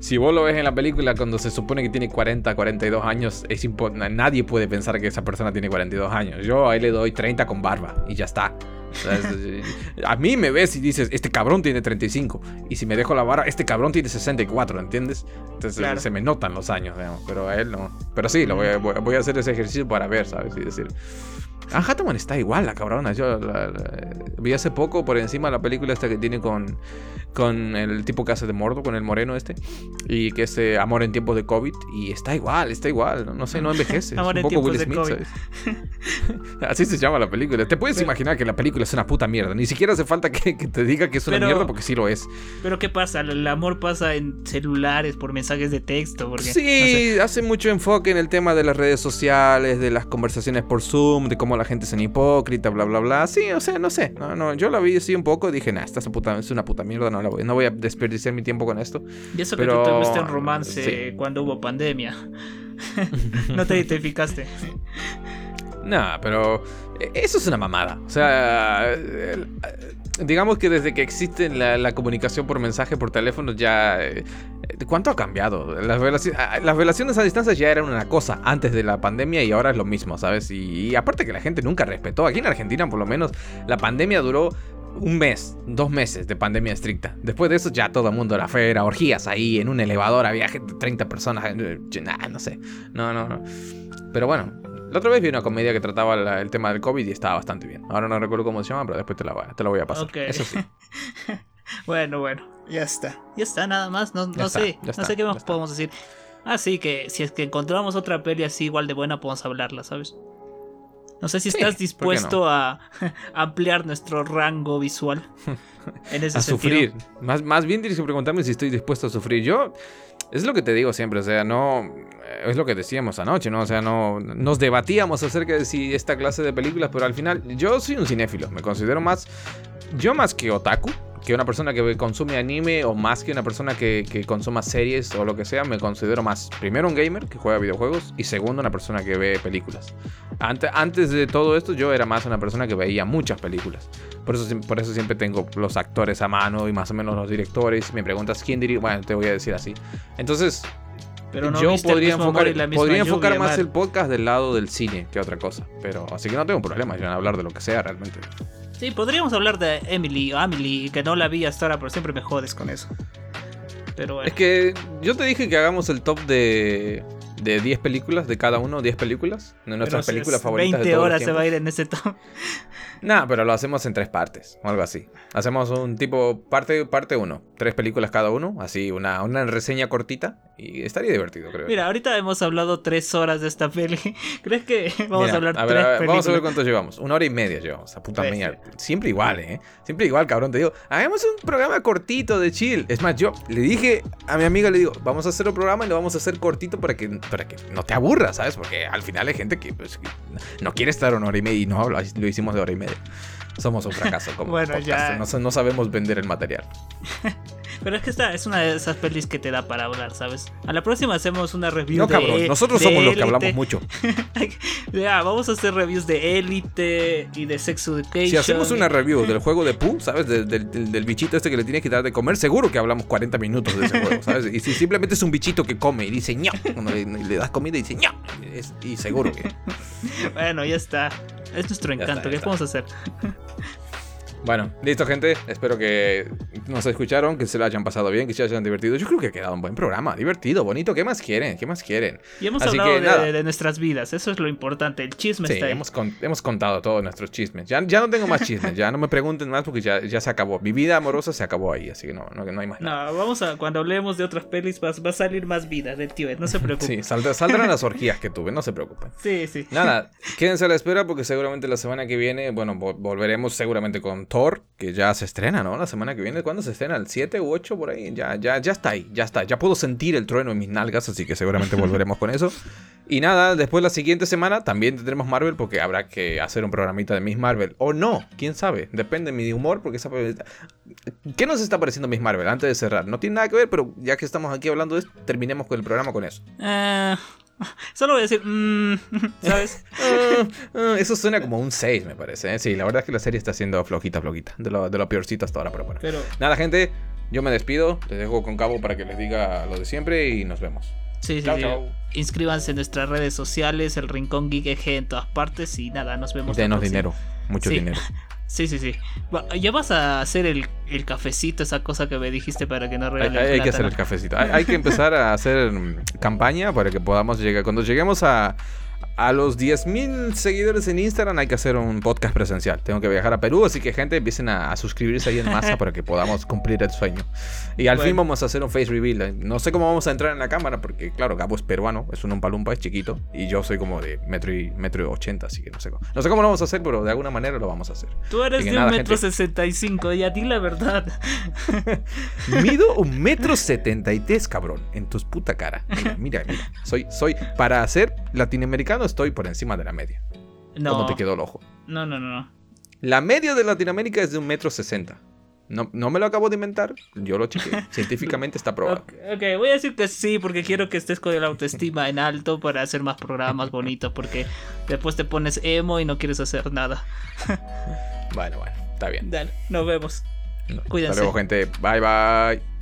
si vos lo ves en la película cuando se supone que tiene 40, 42 años, es nadie puede pensar que esa persona tiene 42 años. Yo ahí le doy 30 con barba y ya está. a mí me ves y dices, este cabrón tiene 35. Y si me dejo la barba, este cabrón tiene 64, ¿entiendes? Entonces se me notan los años, digamos, pero a él no. Pero sí, lo voy, a, voy a hacer ese ejercicio para ver, ¿sabes? Y decir, Anne Hathaway está igual, la cabrona. Yo vi hace poco por encima la película esta que tiene con, con el tipo que hace de Mordo, con el moreno este. Y que es eh, Amor en tiempos de COVID. Y está igual, está igual. No sé, no envejece. Amor es un poco Will Smith, ¿sabes? Así se llama la película. Te puedes imaginar que la película es una puta mierda. Ni siquiera hace falta que, te diga que es una mierda porque sí lo es. Pero ¿qué pasa? El amor pasa en celulares, por mensajes de texto. Porque, sí, hace mucho enfoque en el tema de las redes sociales, de las conversaciones por Zoom, de cómo la gente es un hipócrita, bla, bla, bla. Sí, o sea, no sé. No, no, yo la vi así un poco y dije, nah, esta es, puta, es una puta mierda, no, la voy, no voy a desperdiciar mi tiempo con esto. Y eso que tú tuviste un romance cuando hubo pandemia. no te identificaste. Nah, pero eh, eso es una mamada. O sea, digamos que desde que existe la, comunicación por mensaje, por teléfono, ya... Eh, ¿Cuánto ha cambiado? Las, relaciones, a distancia ya eran una cosa antes de la pandemia y ahora es lo mismo, ¿sabes? Y, aparte que la gente nunca respetó. Aquí en Argentina, por lo menos, la pandemia duró un mes, dos meses de pandemia estricta. Después de eso ya todo el mundo era fera, orgías ahí, en un elevador había 30 personas. Eh, no sé. No, no, no. Pero bueno, la otra vez vi una comedia que trataba el tema del COVID y estaba bastante bien. Ahora no recuerdo cómo se llama, pero después te la voy, te la voy a pasar. Eso sí. bueno, bueno, ya está. Ya está, nada más. No, no sé, no sé qué más podemos decir. Ah, sí, que si es que encontramos otra peli así igual de buena, podemos hablarla, ¿sabes? No sé si estás dispuesto a ampliar nuestro rango visual. En ese a sufrir. Más, más bien tienes que preguntarme si estoy dispuesto a sufrir. Yo, es lo que te digo siempre, o sea, no es lo que decíamos anoche, ¿no? O sea, no nos debatíamos acerca de si esta clase de películas, pero al final yo soy un cinéfilo, me considero más yo más que otaku, que una persona que consume anime o más que una persona que, que, consuma series o lo que sea, me considero más, primero un gamer que juega videojuegos y segundo una persona que ve películas. Antes, antes de todo esto yo era más una persona que veía muchas películas. Por eso, por eso siempre tengo los actores a mano y más o menos los directores. Me preguntas quién diría, bueno, te voy a decir así. Entonces, pero yo podría enfocar, podría enfocar más el podcast del lado del cine que otra cosa. Pero así que no tengo problema en hablar de lo que sea realmente. Sí, podríamos hablar de Emily o Emily, que no la vi hasta ahora, pero siempre me jodes con eso. Pero Es que yo te dije que hagamos el top de, de 10 películas, de cada uno, 10 películas, de nuestras películas favoritas. 20 horas se va a ir en ese top. Nah, pero lo hacemos en tres partes, o algo así. Hacemos un tipo, parte parte uno, tres películas cada uno, así una, una reseña cortita, y estaría divertido, creo. Mira, ahorita hemos hablado tres horas de esta peli. ¿Crees que vamos a hablar a ver, tres películas? Vamos a ver cuánto llevamos. Una hora y media llevamos, a puta mía. Siempre igual, ¿eh? Siempre igual, cabrón. Te digo, hagamos un programa cortito de chill. Es más, yo le dije a mi amiga, le digo, vamos a hacer un programa y lo vamos a hacer cortito para que, para que no te aburras, ¿sabes? Porque al final hay gente que, pues, no quiere estar una hora y media y no habla. Lo hicimos de hora y media. Somos un fracaso como bueno, ya... no, no, sabemos vender el material. Pero es que esta es una de esas pelis que te da para hablar, ¿sabes? A la próxima hacemos una review no, cabrón, nosotros somos los que hablamos mucho. ya, vamos a hacer reviews de Elite y de Sex Education. Si hacemos una review del juego de Pooh, ¿sabes? del, bichito este que le tienes que dar de comer, seguro que hablamos 40 minutos de ese juego, ¿sabes? Y si simplemente es un bichito que come y dice ño, cuando le, das comida y dice ño, y seguro que. bueno, ya está. Es nuestro encanto. ¿Qué podemos hacer? Bueno, listo, gente. Espero que nos escucharon, que se lo hayan pasado bien, que se hayan divertido. Yo creo que ha quedado un buen programa, divertido, bonito. ¿Qué más quieren? ¿Qué más quieren? Y hemos hablado de, nuestras vidas, eso es lo importante. El chisme está ahí. Hemos, hemos contado todos nuestros chismes. Ya, ya no tengo más chismes, ya no me pregunten más porque ya, ya se acabó. Mi vida amorosa se acabó ahí, así que no, no, no hay más. No, vamos a, cuando hablemos de otras pelis, va, va a salir más vida del tío, no se preocupen. Sí, saldrán las orgías que tuve, no se preocupen. Sí, sí. Nada, quédense a la espera porque seguramente la semana que viene, bueno, volveremos seguramente con Que ya se estrena, ¿no? La semana que viene, ¿cuándo se estrena? ¿El 7 u 8 por ahí? Ya, ya, ya está ahí, ya está. Ya puedo sentir el trueno en mis nalgas, así que seguramente volveremos con eso. Y nada, después la siguiente semana también tendremos Marvel porque habrá que hacer un programita de Miss Marvel. O no, quién sabe. Depende de mi humor porque esa... ¿Qué nos está pareciendo Miss Marvel antes de cerrar? No tiene nada que ver, pero ya que estamos aquí hablando de esto, terminemos con el programa con eso. Eh... Solo voy a decir, mm, ¿sabes? Ah, eso suena como un 6, me parece. ¿eh? Sí, la verdad es que la serie está siendo flojita, flojita. De lo, de lo peorcito hasta ahora, pero bueno. Nada, gente, yo me despido. Les dejo con Cabo para que les diga lo de siempre y nos vemos. Sí, sí, Inscríbanse en nuestras redes sociales, el Rincón Geek en todas partes y nada, nos vemos. Denos dinero, mucho dinero. Sí, sí, sí. Ya vas a hacer el, cafecito, esa cosa que me dijiste para que no regales. Hay, hay que hacer el cafecito. Hay, hay, que empezar a hacer campaña para que podamos llegar. Cuando lleguemos a, a los 10.000 seguidores en Instagram hay que hacer un podcast presencial. Tengo que viajar a Perú, así que gente empiecen a, suscribirse ahí en masa para que podamos cumplir el sueño. Y al fin vamos a hacer un face reveal. No sé cómo vamos a entrar en la cámara porque, claro, Gabo es peruano, es un umpalumpa, es chiquito. Y yo soy como de metro y, metro ochenta, así que no sé cómo. No sé cómo lo vamos a hacer, pero de alguna manera lo vamos a hacer. Tú eres de un metro sesenta y cinco y a ti la verdad. Mido un metro setenta y tres, cabrón, en tu puta cara. Mira, mira, mira. Soy, soy, para ser latinoamericano estoy por encima de la media. No. ¿Cómo te quedó el ojo? No, no, no. La media de Latinoamérica es de un metro sesenta. No, no, me lo acabo de inventar, yo lo chequeé. Científicamente está probado. ok, voy a decir que sí, porque quiero que estés con la autoestima en alto para hacer más programas bonitos, porque después te pones emo y no quieres hacer nada. bueno, bueno, está bien. Dale, nos vemos. Cuídense. Hasta luego, gente. Bye, bye.